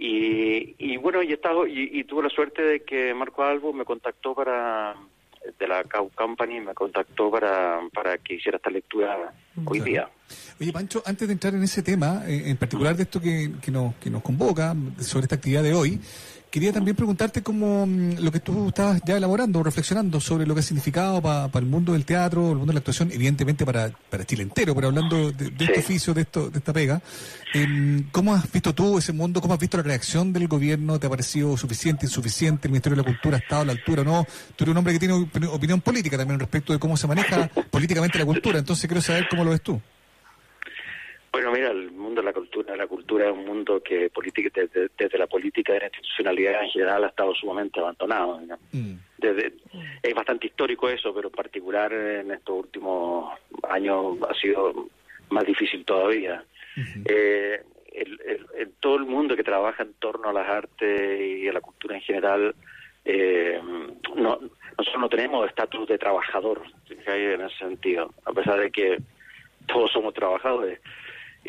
Y, y bueno, y, y, y tuve la suerte de que Marco Albo me contactó para, de la Cow Company, me contactó para, para que hiciera esta lectura hoy día. Oye, Pancho, antes de entrar en ese tema, eh, en particular de esto que, que, nos, que nos convoca, sobre esta actividad de hoy, quería también preguntarte cómo mm, lo que tú estabas ya elaborando, reflexionando sobre lo que ha significado para el mundo del teatro, el mundo de la actuación, evidentemente para, para Chile entero, pero hablando de, de este oficio, de, esto, de esta pega, em, ¿cómo has visto tú ese mundo? ¿Cómo has visto la reacción del gobierno? ¿Te ha parecido suficiente, insuficiente? ¿El Ministerio de la Cultura ha estado a la altura o no? Tú eres un hombre que tiene opini- opinión política también respecto de cómo se maneja políticamente la cultura, entonces quiero saber cómo lo ves tú. Bueno, mira, el mundo de la cultura, la cultura es un mundo que política, desde, desde la política de la institucionalidad en general ha estado sumamente abandonado. ¿no? Desde, es bastante histórico eso, pero en particular en estos últimos años ha sido más difícil todavía. Eh, el, el- el- todo el mundo que trabaja en torno a las artes y a la cultura en general, eh, no, nosotros no tenemos estatus de trabajador ¿sí? en ese sentido, a pesar de que todos somos trabajadores.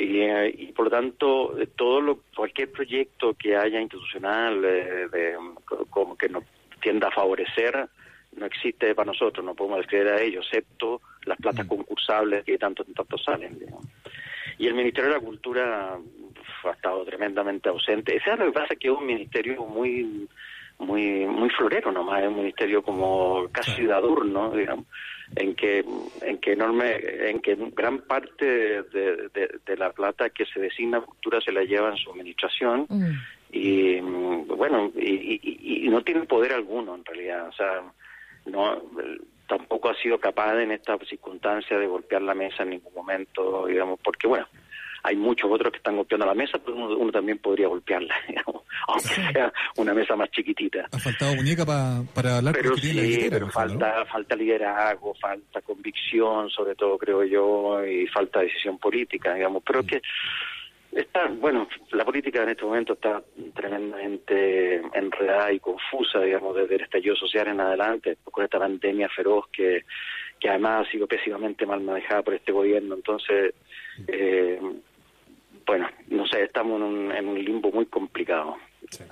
Y, eh, y por lo tanto, eh, todo lo, cualquier proyecto que haya institucional eh, de, co- como que nos tienda a favorecer, no existe para nosotros, no podemos acceder a ello, excepto las platas concursables que tanto tanto salen. digamos. Y el Ministerio de la Cultura uf, ha estado tremendamente ausente. Ese es lo que pasa, que es un ministerio muy muy muy florero nomás, es un ministerio como casi de adorno, digamos, en que en que enorme, en que gran parte de, de- de la plata que se designa a cultura se la lleva en su administración y mm, bueno y, y- y no tiene poder alguno en realidad, o sea, no tampoco ha sido capaz en esta circunstancia de golpear la mesa en ningún momento, digamos, porque bueno, hay muchos otros que están golpeando la mesa, pero uno, uno también podría golpearla, digamos, aunque sea una mesa más chiquitita. Ha faltado muñeca pa- para hablar con Pero la sí, billetera, pero falta, falta liderazgo, falta convicción, sobre todo creo yo, y falta decisión política, digamos. Pero que está, bueno, la política en este momento está tremendamente enredada y confusa, digamos, desde el estallido social en adelante, con esta pandemia feroz que, que además ha sido pésimamente mal manejada por este gobierno. Entonces, eh, bueno, no sé, estamos en un, en un limbo muy complicado.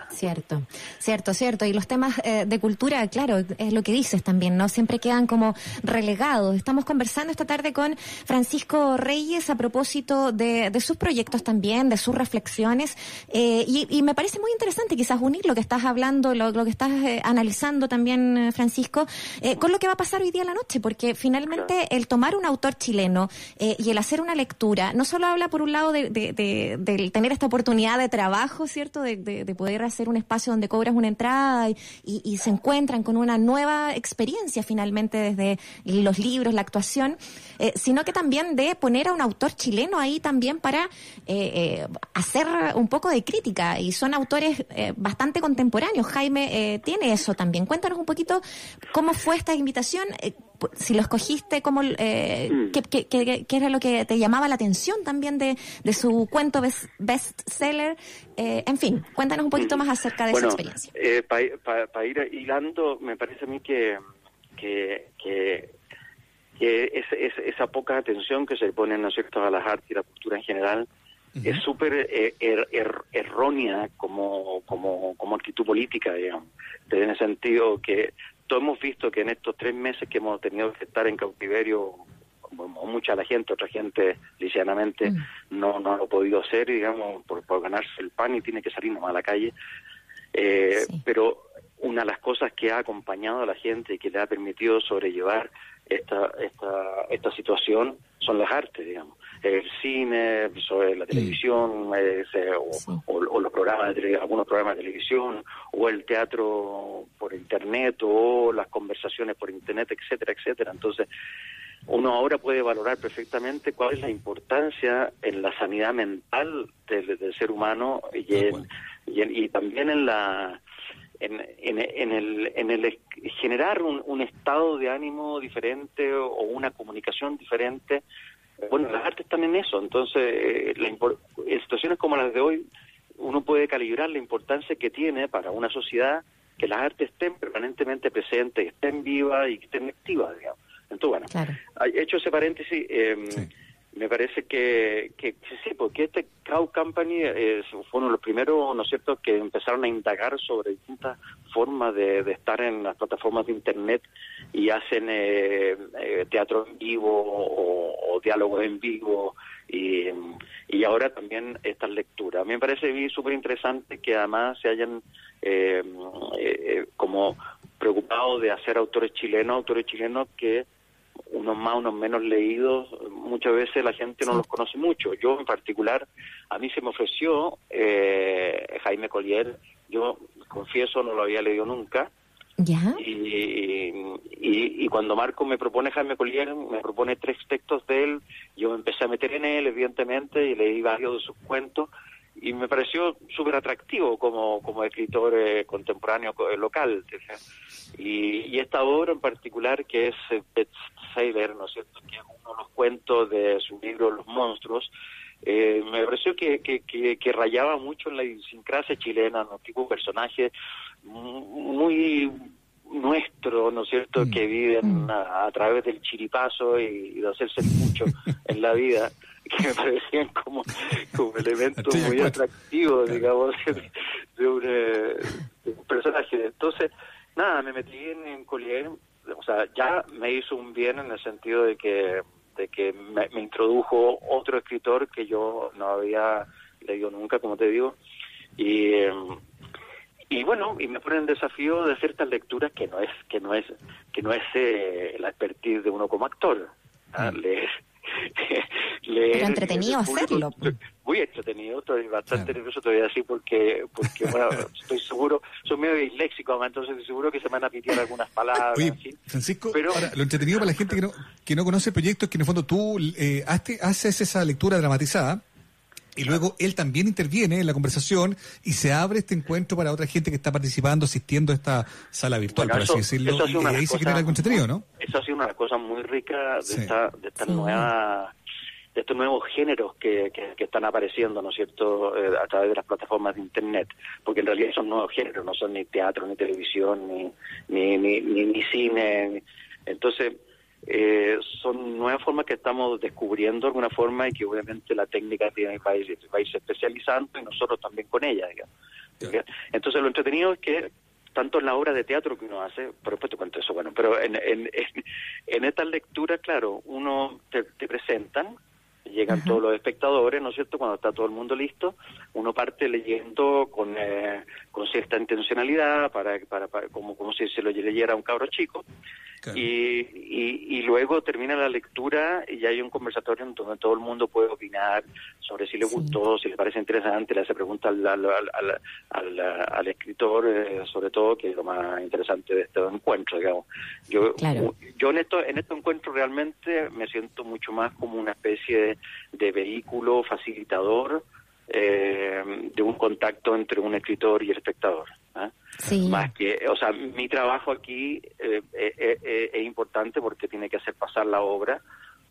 Cierto, cierto, cierto. Y los temas eh, de cultura, claro, es lo que dices también, ¿no? Siempre quedan como relegados. Estamos conversando esta tarde con Francisco Reyes a propósito de, de sus proyectos también, de sus reflexiones. Eh, y, y me parece muy interesante quizás unir lo que estás hablando, lo, lo que estás eh, analizando también, eh, Francisco, eh, con lo que va a pasar hoy día a la noche, porque finalmente el tomar un autor chileno eh, y el hacer una lectura, no solo habla por un lado de, de- tener esta oportunidad de trabajo, ¿cierto? De poder hacer un espacio donde cobras una entrada y, se encuentran con una nueva experiencia finalmente desde los libros, la actuación, eh, sino que también de poner a un autor chileno ahí también para eh, eh, hacer un poco de crítica. Y son autores eh, bastante contemporáneos. Jaime tiene eso también. Cuéntanos un poquito cómo fue esta invitación. Eh, si lo escogiste, cómo, eh, qué, qué- qué- qué era lo que te llamaba la atención también de, de su cuento best, bestseller. Eh, en fin, cuéntanos un poquito más acerca de bueno, esa experiencia. para ir hilando, me parece a mí que, que, que, que es- es- esa poca atención que se pone, ¿no cierto?, a las artes y la cultura en general es súper eh, er- er- errónea como, como, como actitud política, digamos. En el sentido que todos hemos visto que en estos tres meses que hemos tenido que estar en cautiverio, mucha la gente, otra gente lisianamente no, no lo ha podido hacer, digamos, por, por ganarse el pan y tiene que salir nomás a la calle. Eh, Pero una de las cosas que ha acompañado a la gente y que le ha permitido sobrellevar esta, esta, esta situación son las artes, digamos. El cine, sobre la televisión, eh, o, o- o los programas de algunos programas de televisión, o el teatro por internet, o las conversaciones por internet, etcétera, etcétera. Entonces, uno ahora puede valorar perfectamente cuál es la importancia en la sanidad mental del, del ser humano y, en- y, en- y también en la en, en, en el, en el generar un, un estado de ánimo diferente o una comunicación diferente. Bueno, las artes están en eso, entonces eh, la impor- en situaciones como las de hoy uno puede calibrar la importancia que tiene para una sociedad que las artes estén permanentemente presentes, que estén vivas y que estén activas, digamos. Entonces, bueno, Hay- hecho ese paréntesis, eh, me parece que, que, sí, porque este Cow Company eh, fue uno de los primeros, ¿no es cierto?, que empezaron a indagar sobre distintas formas de, estar en las plataformas de Internet y hacen eh, eh, teatro en vivo o, o diálogos en vivo y, y ahora también estas lecturas. A mí me parece súper interesante que además se hayan eh, eh, como preocupado de hacer autores chilenos, autores chilenos que unos más, unos menos leídos, muchas veces la gente no los conoce mucho. Yo en particular, a mí se me ofreció eh, Jaime Collier, yo confieso no lo había leído nunca, ¿Ya? y, y, y cuando Marco me propone Jaime Collier, me propone tres textos de él, yo me empecé a meter en él, evidentemente, y leí varios de sus cuentos, y me pareció súper atractivo como, como escritor eh, contemporáneo co- eh, local. Y, y esta obra en particular, que es eh, Bestseller, ¿no es cierto?, que es uno de los cuentos de su libro Los Monstruos, eh, me pareció que, que, que, rayaba mucho en la idiosincrasia chilena, ¿no? tipo un personaje muy nuestro, ¿no es cierto?, que viven a, a través del chiripazo y, y de hacerse el mucho en la vida, que me parecían como, como elementos muy atractivos, digamos, de, de un, eh, de un personaje. Entonces, nada, me metí en, en Collier, o sea, ya me hizo un bien en el sentido de que de que me, me introdujo otro escritor que yo no había leído nunca, como te digo, y eh, y bueno y me pone el desafío de hacer estas lecturas que no es que no es que no es eh, la expertise de uno como actor ¿ah? leer leer Pero entretenido hacerlo. muy entretenido estoy bastante nervioso todavía así porque porque bueno estoy seguro soy medio disléxico entonces estoy seguro que se me van a pitear algunas palabras Oye. Francisco, Pero- ahora, lo entretenido para la gente que no, que no conoce el proyecto es que en el fondo tú eh, haste- haces esa lectura dramatizada y luego él también interviene en la conversación y se abre este encuentro para otra gente que está participando, asistiendo a esta sala virtual, Bueno, por eso- así decirlo, eso ha sido y una de ahí las se genera cosas- algo entretenido, ¿no? Eso ha sido una de las cosas muy ricas de, Sí. esta, de estas Sí. nuevas de estos nuevos géneros que, que, que están apareciendo, ¿no es cierto?, Eh, a través de las plataformas de Internet, porque en realidad son nuevos géneros, no son ni teatro, ni televisión, ni, ni, ni, ni, ni cine. Entonces, eh, son nuevas formas que estamos descubriendo de alguna forma y que obviamente la técnica tiene, va, a ir, va a irse especializando y nosotros también con ella, digamos. Entonces lo entretenido es que tanto en la obra de teatro que uno hace, por te cuento eso, bueno, pero en, en, en, en estas lecturas, claro, uno te, te presentan, llegan todos los espectadores, ¿no es cierto? Cuando está todo el mundo listo, uno parte leyendo con, eh, con cierta intencionalidad, para, para, para- como, como si se lo leyera a un cabro chico, y, y, y luego termina la lectura y hay un conversatorio en donde todo el mundo puede opinar sobre si le gustó, si le parece interesante, le hace preguntas al, al, al, al- al- al escritor, eh, sobre todo, que es lo más interesante de este encuentro, digamos. Yo, Claro. yo en esto en este encuentro realmente me siento mucho más como una especie de, de vehículo facilitador eh, de un contacto entre un escritor y el espectador. ¿ah? Sí. Más que, o sea, mi trabajo aquí eh, eh, eh, es importante porque tiene que hacer pasar la obra,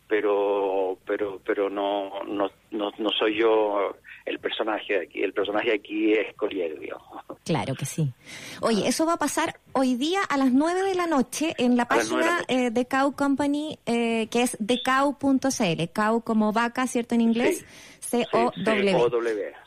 pero pero pero no no no, no soy yo el personaje de aquí. El personaje aquí es Collier, digamos. Claro que sí. Oye, eso va a pasar hoy día a las 9 de la noche en la A de página eh, de Cow Company, eh, que es decow.cl. Cow como vaca, ¿cierto? En inglés. C-O-W. C-O-W. Mm,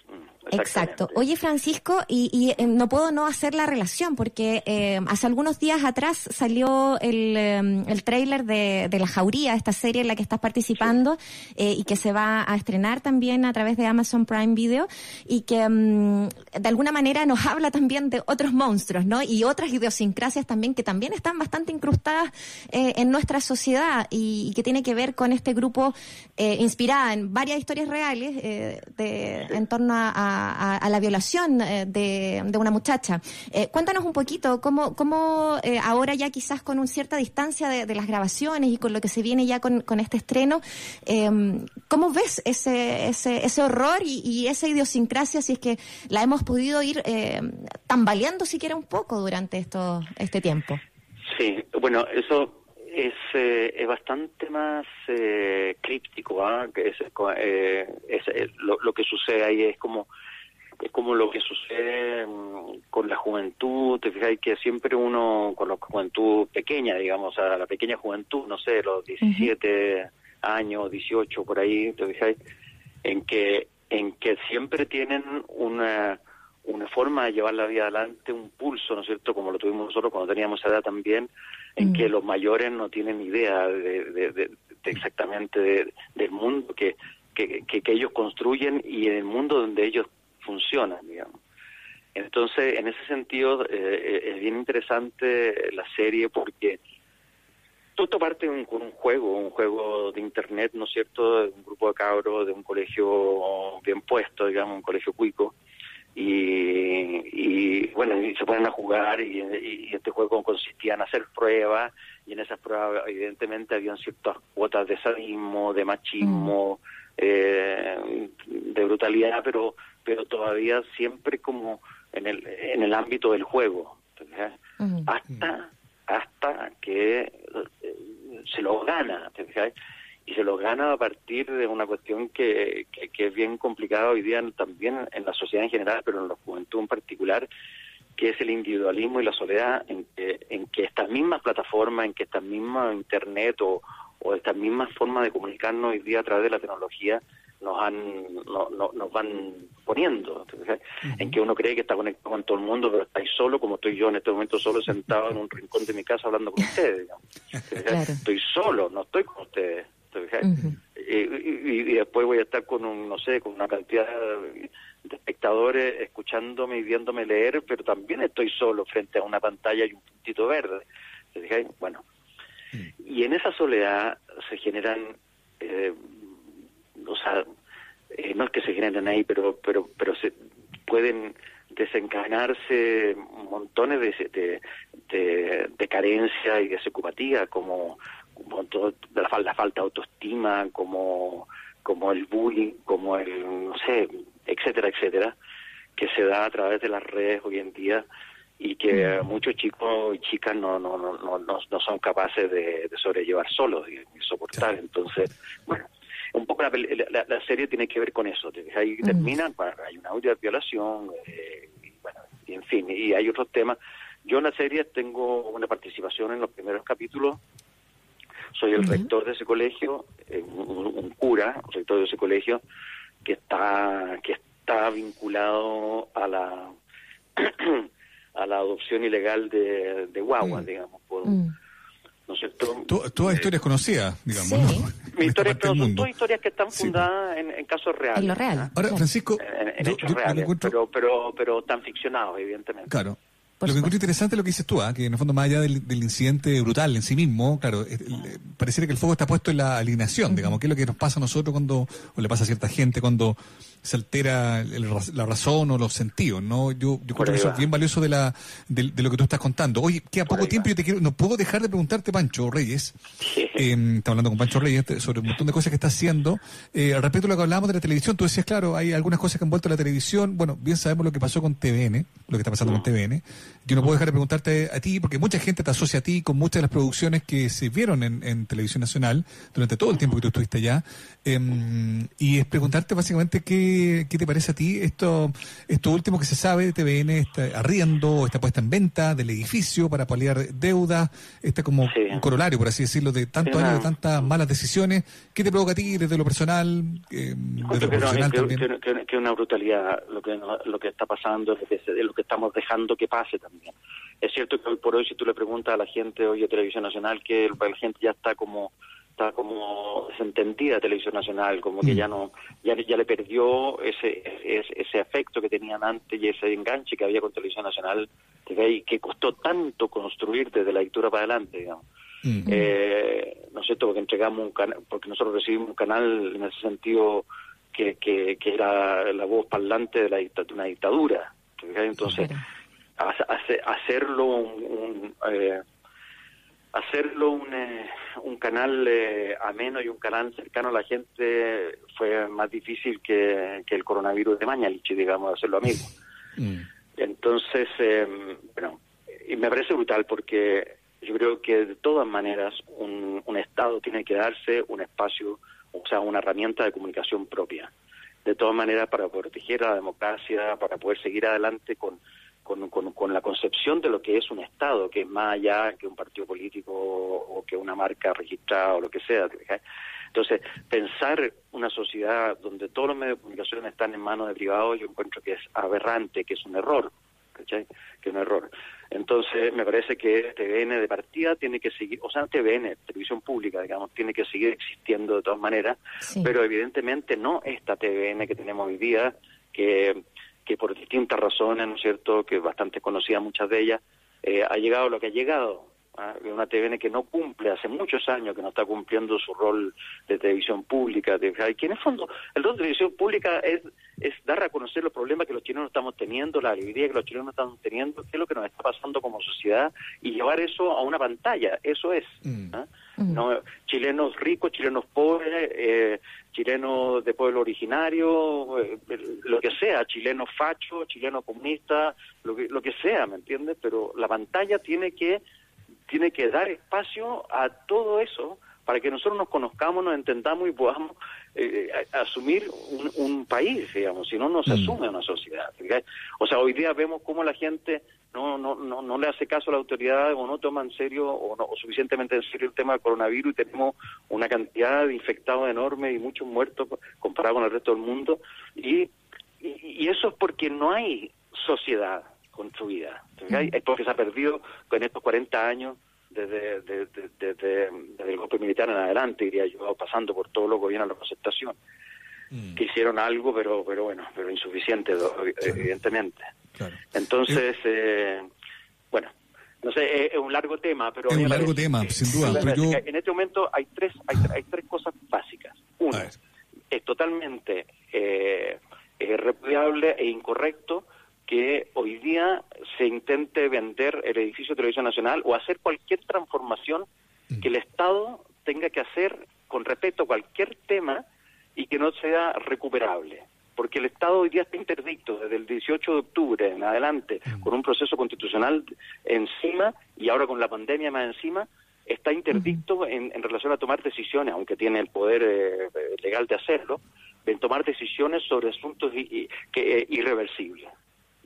Exacto. Oye, Francisco, y, y, eh, no puedo no hacer la relación porque eh, hace algunos días atrás salió el, eh, el tráiler de, de La Jauría, esta serie en la que estás participando eh, y que se va a estrenar también a través de Amazon Prime Video y que mm, de alguna manera nos habla también de otros monstruos, ¿no? Y otras idiosincrasias también que también están bastante incrustadas eh, en nuestra sociedad y, y que tiene que ver con este grupo eh, inspirada en varias historias reales de, en torno a, a- a la violación eh, de, de una muchacha. Eh, cuéntanos un poquito cómo, cómo eh, ahora ya quizás con una cierta distancia de, las grabaciones y con lo que se viene ya con, con este estreno, eh, ¿cómo ves ese, ese, ese horror y, y esa idiosincrasia si es que la hemos podido ir eh, tambaleando siquiera un poco durante esto, este tiempo? Sí, bueno, eso es, eh, es bastante más eh, críptico, ¿ah? Que es, eh, es, eh, lo, lo que sucede ahí es como es como lo que sucede mm, con la juventud, te fijas que siempre uno, con la juventud pequeña, digamos, a la pequeña juventud, no sé, los 17 años, 18 por ahí, te fijas, en que, en que siempre tienen una, una forma de llevar la vida adelante, un pulso, ¿no es cierto?, como lo tuvimos nosotros cuando teníamos esa edad también, en que los mayores no tienen idea de, de- de- de exactamente de- del mundo que, que, que, que ellos construyen y en el mundo donde ellos funcionan, digamos. Entonces, en ese sentido, eh, eh, es bien interesante la serie porque todo parte un- con un juego, un juego de internet, ¿no es cierto?, de un grupo de cabros de un colegio bien puesto, digamos, un colegio cuico, y, y, bueno, y se ponen a jugar y, y este juego consistía en hacer pruebas y en esas pruebas evidentemente habían ciertas cuotas de sadismo, de machismo, eh, de brutalidad, pero pero todavía siempre como en el en el ámbito del juego, ¿entendés? hasta hasta que eh, se lo gana, ¿te fijas? Y se lo gana a partir de una cuestión que, que, que es bien complicada hoy día también en la sociedad en general, pero en la juventud en particular, que es el individualismo y la soledad, en que, en que estas mismas plataformas, en que estas mismas internet o, o estas mismas formas de comunicarnos hoy día a través de la tecnología nos han no- no- nos van poniendo. En que uno cree que está conectado con todo el mundo pero estáis solo como estoy yo en este momento solo sentado en un rincón de mi casa hablando con ustedes estoy solo no estoy con ustedes ¿te fijas? y, y- y después voy a estar con un no sé con una cantidad de espectadores escuchándome y viéndome leer pero también estoy solo frente a una pantalla y un puntito verde ¿te fijas? bueno y en esa soledad se generan eh, o sea, eh, no es que se generen ahí, pero pero pero se pueden desencadenarse montones de, de, de, de carencia y de secupatía, como, como todo- la, la falta de autoestima, como, como el bullying, como el, no sé, etcétera, etcétera, que se da a través de las redes hoy en día y que eh, muchos chicos y chicas no no no no, no, son capaces de, de sobrellevar solos y, y soportar. Entonces bueno un poco la, la, la serie tiene que ver con eso te fijas, ahí termina bueno, hay una audio de violación eh, y bueno y en fin y hay otros temas. Yo en la serie tengo una participación en los primeros capítulos soy el rector de ese colegio, eh, un, un cura, un rector de ese colegio, que está, que está vinculado a la a la adopción ilegal de, de guaguas, Mm. digamos, por, Mm. ¿no es cierto? To- Todas historias conocidas, digamos. Sí. historia, son todas historias que están Sí, fundadas en, en casos reales. En lo real. ¿ah? Ahora. Francisco, En, en yo- hechos yo reales, encuentro- pero, pero, pero tan ficcionados, evidentemente. Claro. Por lo que encuentro interesante es lo que dices tú, ¿ah? que en el fondo, más allá del, del incidente brutal en sí mismo, claro, eh, eh, pareciera que el foco está puesto en la alineación, digamos, que es lo que nos pasa a nosotros cuando, o le pasa a cierta gente cuando se altera el la razón o los sentidos, ¿no? Yo, yo creo que eso es bien valioso de, la, de, de lo que tú estás contando. Oye, queda poco tiempo y yo te quiero, no puedo dejar de preguntarte, Pancho Reyes, eh, estamos hablando con Pancho Reyes sobre un montón de cosas que está haciendo. Eh, al respecto a lo que hablábamos de la televisión, tú decías, claro, hay algunas cosas que han vuelto a la televisión. Bueno, bien sabemos lo que pasó con TVN, lo que está pasando con TVN. Yo no puedo dejar de preguntarte a ti, porque mucha gente te asocia a ti con muchas de las producciones que se vieron en, en Televisión Nacional durante todo el tiempo que tú estuviste allá. Em, y es preguntarte básicamente qué, qué te parece a ti esto, esto último que se sabe de TVN, este arriendo, esta puesta en venta del edificio para paliar deuda, este como Sí. un corolario, por así decirlo, de tantos Sí, años, de tantas malas decisiones. ¿Qué te provoca a ti desde lo personal, eh, desde lo que, profesional también? que- que- que es una brutalidad lo que, lo que está pasando, lo que, se- lo que estamos dejando que pase también. Es cierto que hoy por hoy, si tú le preguntas a la gente hoy de Televisión Nacional, que la gente ya está como está como desentendida de Televisión Nacional, como que Mm. ya no ya, ya le perdió ese, ese ese afecto que tenían antes y ese enganche que había con Televisión Nacional, que, que costó tanto construir desde la dictadura para adelante, digamos. Mm. Eh, ¿no es cierto? Porque entregamos un canal, porque nosotros recibimos un canal en ese sentido que, que, que era la voz parlante de, la dicta- de una dictadura. Entonces, hace- hacerlo un, un, eh, hacerlo un, eh, un canal eh, ameno y un canal cercano a la gente fue más difícil que, que el coronavirus de Mañalich, digamos, hacerlo amigo. Mm. Entonces, eh, bueno, y me parece brutal porque yo creo que de todas maneras un, un Estado tiene que darse un espacio, o sea, una herramienta de comunicación propia. De todas maneras, para proteger a la democracia, para poder seguir adelante con, con, con- con la concepción de lo que es un Estado, que es más allá que un partido político o que una marca registrada o lo que sea. ¿te fijas? Entonces, pensar una sociedad donde todos los medios de comunicación están en manos de privados, yo encuentro que es aberrante, que es un error. ¿cachai? Que es un error. Entonces, me parece que TVN de partida tiene que seguir, o sea, TVN, televisión pública, digamos, tiene que seguir existiendo de todas maneras, Sí. pero evidentemente no esta TVN que tenemos hoy día, que, que por distintas razones, ¿no es cierto?, que bastante conocida muchas de ellas, eh, ha llegado a lo que ha llegado. ¿ah? Una TVN que no cumple, hace muchos años que no está cumpliendo su rol de televisión pública. De, que en el fondo, el rol de televisión pública es, es dar a conocer los problemas que los chilenos estamos teniendo, la alegría que los chilenos estamos teniendo, qué es lo que nos está pasando como sociedad y llevar eso a una pantalla. Eso es. Mm. ¿ah? No, chilenos ricos, chilenos pobres, eh, chilenos de pueblo originario, eh, lo que sea, chilenos fachos, chilenos comunistas, lo que, lo que sea, ¿me entiendes? Pero la pantalla tiene que tiene que dar espacio a todo eso para que nosotros nos conozcamos, nos entendamos y podamos eh, a- asumir un, un país, digamos, si no, no se Mm. asume una sociedad. O sea, hoy día vemos cómo la gente no, no, no, no le hace caso a la autoridad o no toma en serio o, no, o suficientemente en serio el tema del coronavirus y tenemos una cantidad de infectados enorme y muchos muertos comparado con el resto del mundo. Y, y, y eso es porque no hay sociedad construida. ¿te fijas? Es porque se ha perdido en estos 40 años desde, de- de- desde- desde el golpe militar en adelante, diría yo, pasando por todos los gobiernos de la concertación, Mm. que hicieron algo, pero pero bueno, pero insuficiente, evidentemente. Claro. Entonces, eh, bueno, no sé, es, es un largo tema, pero... Es un largo parece tema, sin duda, pero yo- En este momento hay tres, hay, hay tres cosas básicas. Uno, A ver. es totalmente eh, eh, repudiable e incorrecto que hoy día se intente vender el edificio de Televisión Nacional o hacer cualquier transformación que el Estado tenga que hacer con respecto a cualquier tema y que no sea recuperable. Porque el Estado hoy día está interdicto desde el 18 de octubre en adelante, con un proceso constitucional encima y ahora con la pandemia más encima, está interdicto en, en relación a tomar decisiones, aunque tiene el poder eh, legal de hacerlo, en tomar decisiones sobre asuntos i- i- que, eh, irreversibles.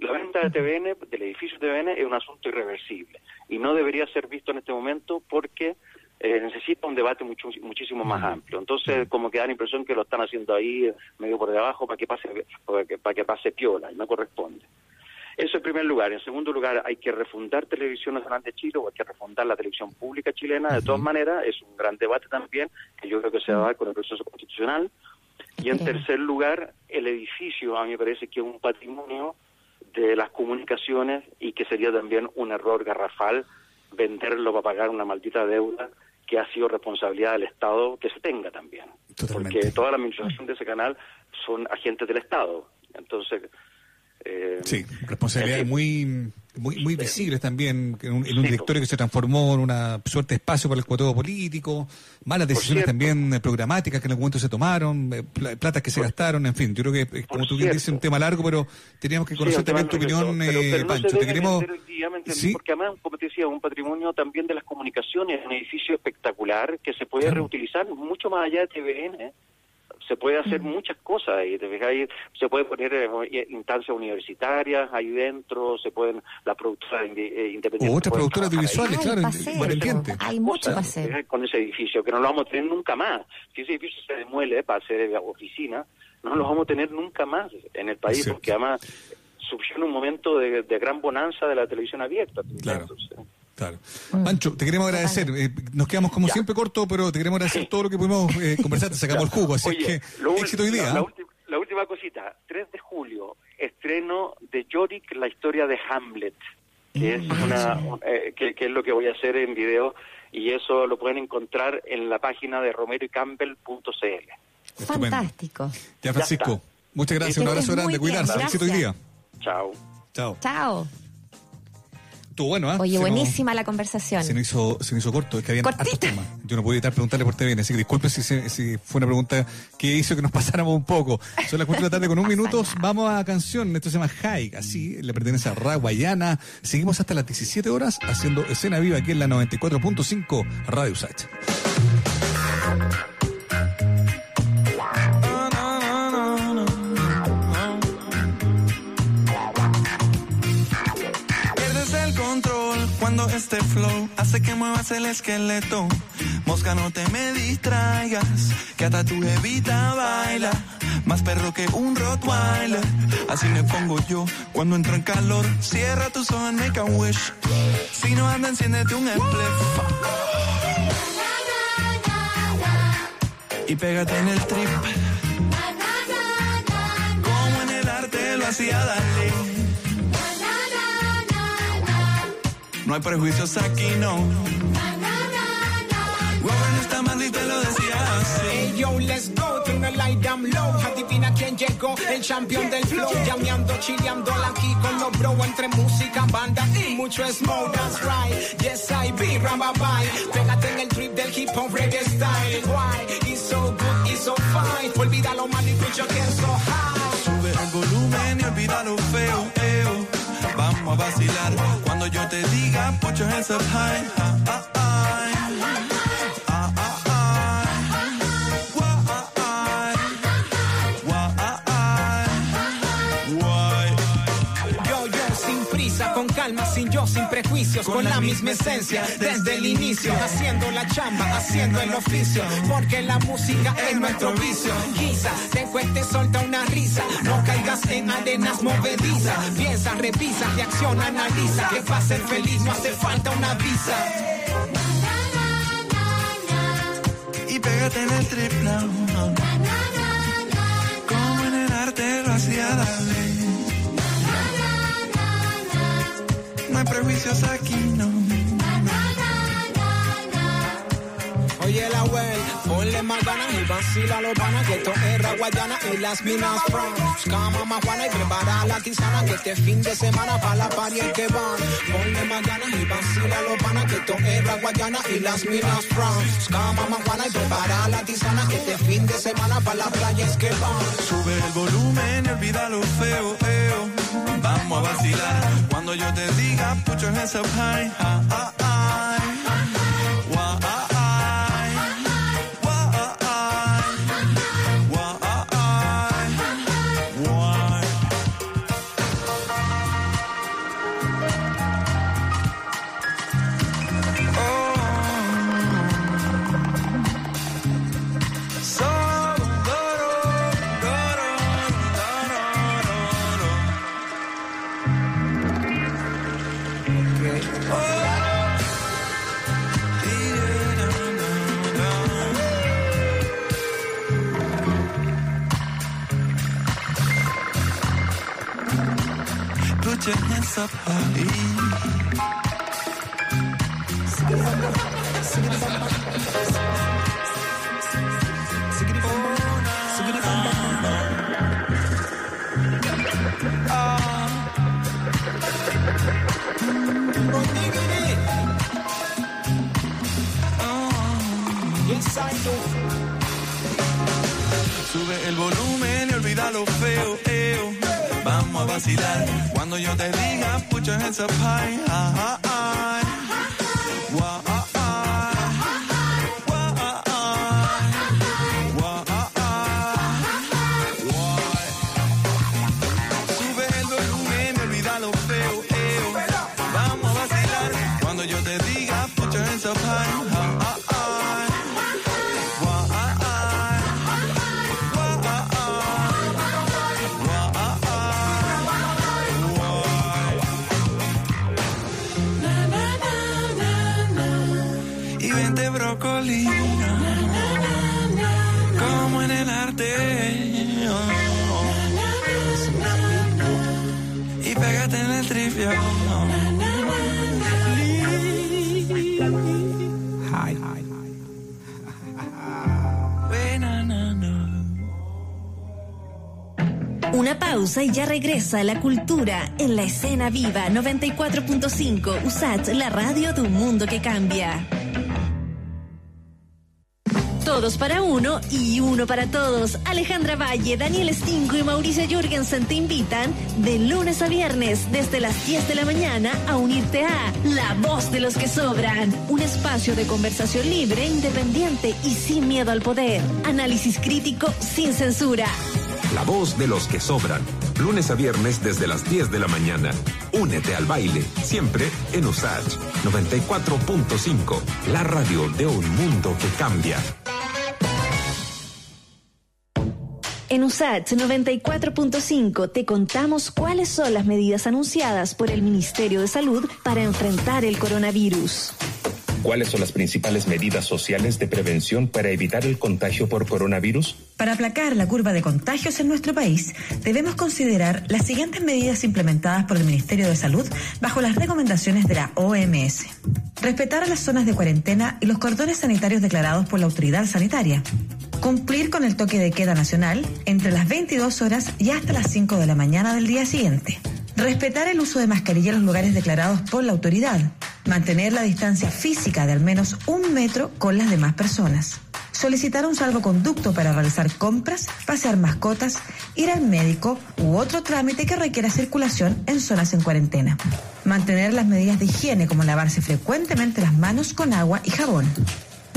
La venta de TVN, del edificio TVN, es un asunto irreversible y no debería ser visto en este momento porque eh, necesita un debate mucho, muchísimo más amplio. Entonces, como que da la impresión que lo están haciendo ahí eh, medio por debajo para que pase para que, para que pase piola y no corresponde. Eso en primer lugar. En segundo lugar, hay que refundar Televisión Nacional de Chile o hay que refundar la televisión pública chilena. De todas maneras, es un gran debate también que yo creo que se va a dar con el proceso constitucional. Y en tercer lugar, el edificio, a mí me parece que es un patrimonio de las comunicaciones y que sería también un error garrafal venderlo para pagar una maldita deuda que ha sido responsabilidad del Estado que se tenga también. Porque toda la administración de ese canal son agentes del Estado. Entonces, eh, Sí, responsabilidades muy, muy, muy visibles también en un, en un directorio que se transformó en una suerte de espacio para el cuoteo político, malas decisiones también eh, programáticas que en algún momento se tomaron, eh, pla- platas que se gastaron, en fin, yo creo que, eh, como tú bien dices, un tema largo, pero teníamos que conocer también tu opinión, pero- eh, pero no se Pancho. Te queremos... Sí. Porque además, como te decía, un patrimonio también de las comunicaciones, un edificio espectacular que se puede reutilizar mucho más allá de TVN. Se puede hacer muchas cosas ahí, te fijas, ahí se puede poner eh, instancias universitarias ahí dentro, se pueden, la productora inde- eh, independiente. O otras productoras audiovisuales, claro, independientes. Hay mucho para hacer. ¿eh? con ese edificio, que no lo vamos a tener nunca más. Si ese edificio se demuele para hacer eh, oficina, no lo vamos a tener nunca más en el país, porque además surgió en un momento de, de gran bonanza de la televisión abierta. Claro. Entonces, Claro. Pancho, te queremos agradecer. eh, nos quedamos como siempre corto, pero te queremos agradecer todo lo que pudimos eh, conversar. Te sacamos el jugo. Así Oye, es que lo éxito hoy día. La, la ¿eh? última, la última cosita, 3 de julio, estreno de Yorick, la historia de Hamlet, que es Mm. una eh, que, que es lo que voy a hacer en video y eso lo pueden encontrar en la página de romeroycampbell.cl. Fantástico. Ya, Francisco. Muchas gracias. Un abrazo grande. bien, Cuidarse. gracias. Éxito hoy día. Chao. Chao. Chao. Estuvo bueno, ¿ah? Oye, Se buenísima la conversación. Se nos hizo, se hizo corto, es que había Cortita. Yo no podía evitar preguntarle por TVN, así que disculpe si, fue una pregunta que hizo que nos pasáramos un poco. Son las 4 de la tarde con un minuto. Vamos a canción. Esto se llama Hike, así le pertenece a Ra Guayana. Seguimos hasta las 17 horas haciendo escena viva aquí en la 94.5 Radio Sach. Este flow hace que muevas el esqueleto. Mosca, no te me distraigas, que hasta tu evita baila. Más perro que un Rottweiler. Así me pongo yo cuando entro en calor. Cierra tus ojos, make a wish. Si no anda, enciéndete un spliff. Y pégate en el trip. Como en el arte lo hacía Dalí. No hay prejuicios aquí, no. Robert está mal y te lo decía así. Hey yo, let's go, tiene el light down low. Adivina quién llegó, el champion del flow. Llameando, chileando aquí con los bro entre música, banda y mucho smoke. That's right, yes I be, bye. Pégate en el trip del hip hop reggae style. Why? It's so good, it's so fine. Olvida lo malo y your hands so high. Sube el volumen y olvida lo feo, cuando yo te diga, put your hands up high. Yo, sin prejuicios, con, la misma esencia, desde el inicio, haciendo la chamba, haciendo el oficio, porque la música es nuestro vicio. Quizá te cueste solta una risa, no caigas en arenas movedizas, piensa, revisa, reacciona, analiza, que para ser feliz no hace falta una visa. Y pégate en el trip now. Como en el arte lo hacía Dalí. No hay prejuicios aquí, no. Ponle más ganas y vacila los panas que esto es raguayana y las minas France. Cama más juana y prepara la tisana que este fin de semana para la party es que van. Ponle más ganas y vacila los panas que esto es raguayana y las minas France. Cama más juana y prepara la tisana que este fin de semana para la playa es que van. Sube el volumen y olvida lo feo, eo. Vamos a vacilar cuando yo te diga, put your hands up high. Sube el volumen y olvida lo feo, eo. Vamos a vacilar. Cuando yo te diga, put your hands up high. Ah, ah, ah. Wah, ah, ah. Vamos a vacilar. Cuando yo te diga, put your hands. Pausa y ya regresa la cultura en la escena viva 94.5 USAT, la radio de un mundo que cambia. Todos para uno y uno para todos. Alejandra Valle, Daniel Stingo y Mauricio Jürgensen te invitan de lunes a viernes desde las 10 de la mañana a unirte a La Voz de los que Sobran, un espacio de conversación libre, independiente y sin miedo al poder. Análisis crítico sin censura. La voz de los que sobran. Lunes a viernes desde las 10 de la mañana. Únete al baile, siempre en USACH 94.5, la radio de un mundo que cambia. En USAT 94.5 te contamos cuáles son las medidas anunciadas por el Ministerio de Salud para enfrentar el coronavirus. ¿Cuáles son las principales medidas sociales de prevención para evitar el contagio por coronavirus? Para aplacar la curva de contagios en nuestro país, debemos considerar las siguientes medidas implementadas por el Ministerio de Salud bajo las recomendaciones de la OMS. Respetar las zonas de cuarentena y los cordones sanitarios declarados por la autoridad sanitaria. Cumplir con el toque de queda nacional entre las 22 horas y hasta las 5 de la mañana del día siguiente. Respetar el uso de mascarilla en los lugares declarados por la autoridad. Mantener la distancia física de al menos un metro con las demás personas. Solicitar un salvoconducto para realizar compras, pasear mascotas, ir al médico u otro trámite que requiera circulación en zonas en cuarentena. Mantener las medidas de higiene como lavarse frecuentemente las manos con agua y jabón.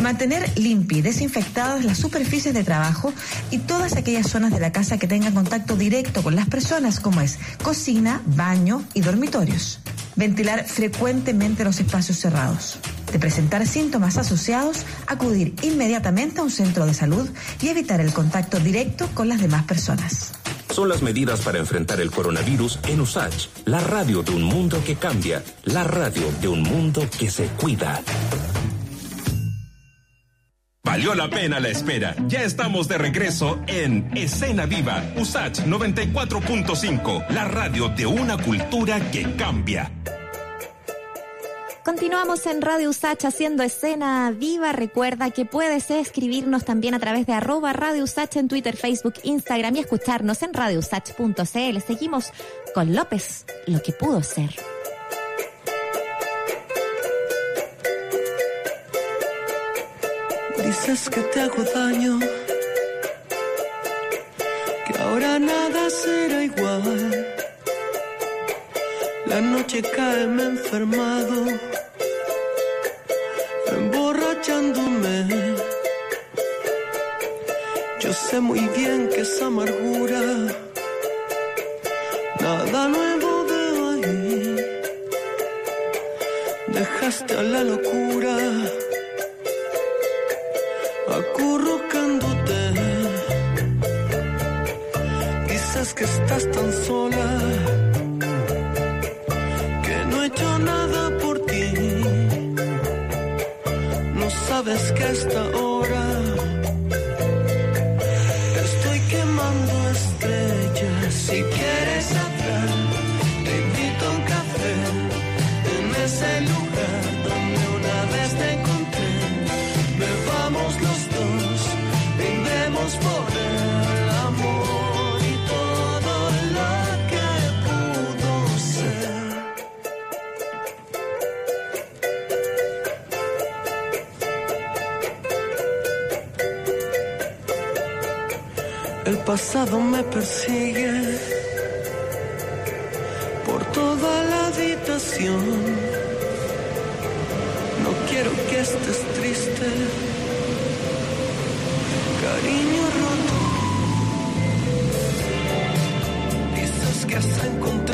Mantener limpias y desinfectadas las superficies de trabajo y todas aquellas zonas de la casa que tengan contacto directo con las personas, como es cocina, baño y dormitorios. Ventilar frecuentemente los espacios cerrados. De presentar síntomas asociados, acudir inmediatamente a un centro de salud y evitar el contacto directo con las demás personas. Son las medidas para enfrentar el coronavirus en USACH, la radio de un mundo que cambia, la radio de un mundo que se cuida. Valió la pena la espera. Ya estamos de regreso en Escena Viva, USACH 94.5, la radio de una cultura que cambia. Continuamos en Radio Usach haciendo escena viva. Recuerda que puedes escribirnos también a través de arroba Radio Usach en Twitter, Facebook, Instagram y escucharnos en radiousach.cl. Seguimos con López, lo que pudo ser. Dices que te hago daño, que ahora nada será igual. La noche cae, me he enfermado, emborrachándome. Yo sé muy bien que esa amargura, nada nuevo veo ahí. Dejaste a la locura que estás tan sola, que no he hecho nada por ti. No sabes que a esta El pasado me persigue por toda la habitación. No quiero que estés triste, cariño roto. Dices que has encontrado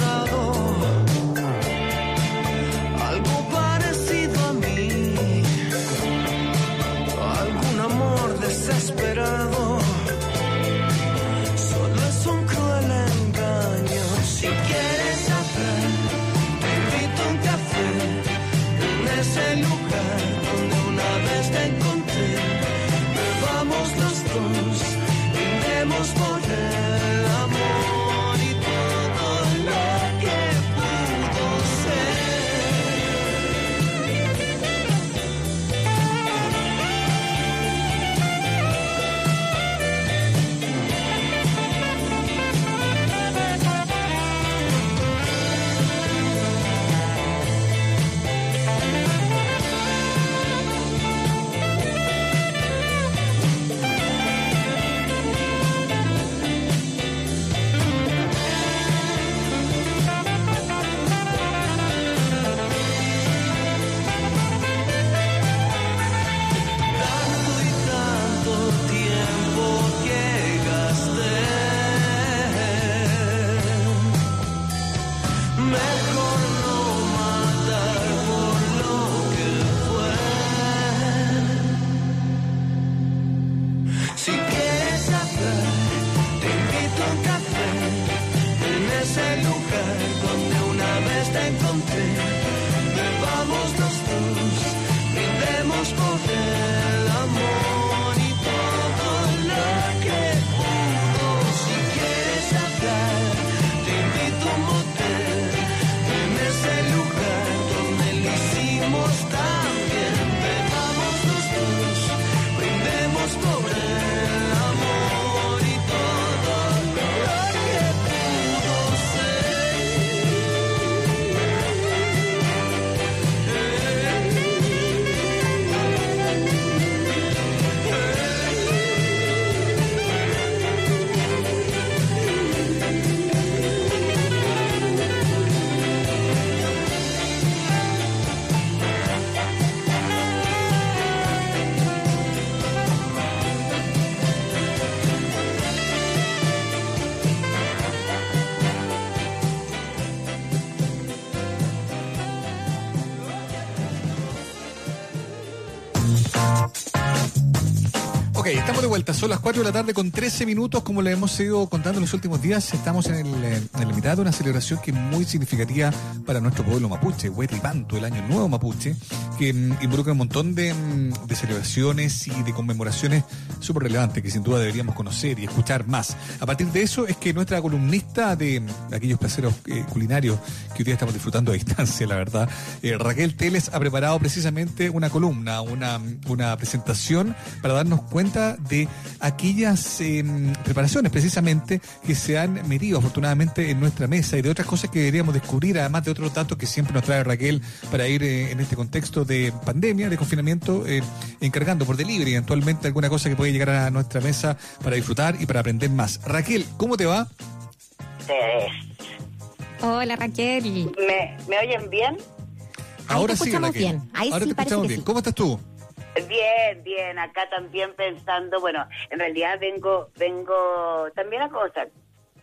Son las 4 de la tarde con 13 minutos. Como le hemos ido contando en los últimos días, estamos en, el, eh, en la mitad de una celebración que es muy significativa para nuestro pueblo mapuche, Huetripanto, el año nuevo mapuche, que mm, involucra un montón de, mm, de celebraciones y de conmemoraciones súper relevantes que sin duda deberíamos conocer y escuchar más. A partir de eso es que nuestra columnista de, mm, aquellos placeros eh, culinarios que hoy día estamos disfrutando a distancia, la verdad, eh, Raquel Teles ha preparado precisamente una columna, una, una presentación para darnos cuenta de aquellas eh, preparaciones precisamente que se han medido afortunadamente en nuestra mesa y de otras cosas que deberíamos descubrir, además de otros datos que siempre nos trae Raquel para ir eh, en este contexto de pandemia, de confinamiento, eh, encargando por delivery eventualmente alguna cosa que puede llegar a nuestra mesa para disfrutar y para aprender más. Raquel, ¿cómo te va? Hola Raquel. ¿Me, ¿Me oyen bien? Ahora te sí, escuchamos Raquel. bien. Ahí Ahora sí te parece escuchamos que bien. sí. ¿Cómo estás tú? Bien, bien, acá también pensando, bueno, en realidad vengo, vengo también a cosas.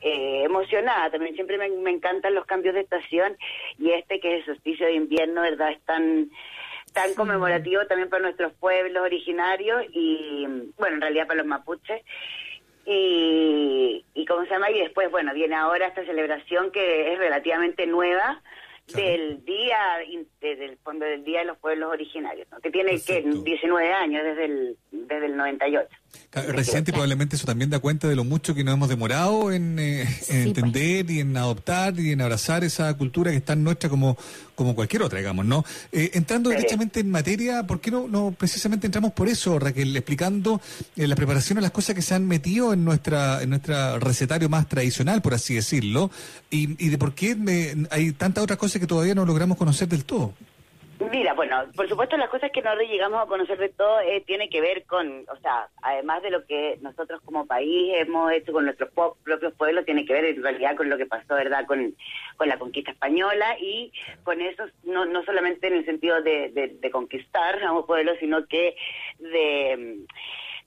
Eh, emocionada, también siempre me, me encantan los cambios de estación y este que es el solsticio de invierno, ¿verdad? Es tan, tan conmemorativo también para nuestros pueblos originarios y, bueno, en realidad para los mapuches. Y, y cómo se llama, y después, bueno, viene ahora esta celebración que es relativamente nueva del día, in- desde el fondo del Día de los Pueblos Originarios, ¿no? que tiene que 19 años desde el, desde el 98. Reciente probablemente eso también da cuenta de lo mucho que nos hemos demorado en, eh, en entender y en adoptar y en abrazar esa cultura que es tan nuestra como, como cualquier otra, digamos, ¿no? Eh, entrando directamente en materia, ¿por qué no, no precisamente entramos por eso, Raquel, explicando eh, la preparación a las cosas que se han metido en nuestra en nuestra recetario más tradicional, por así decirlo, y, y de por qué me- hay tantas otras cosas que todavía no logramos conocer del todo? Mira, bueno, por supuesto las cosas que nosotros llegamos a conocer de todo eh, tiene que ver con, o sea, además de lo que nosotros como país hemos hecho con nuestros po- propios pueblos, tiene que ver en realidad con lo que pasó, ¿verdad?, con, con la conquista española y con eso no, no solamente en el sentido de, de- de conquistar a un pueblo, sino que de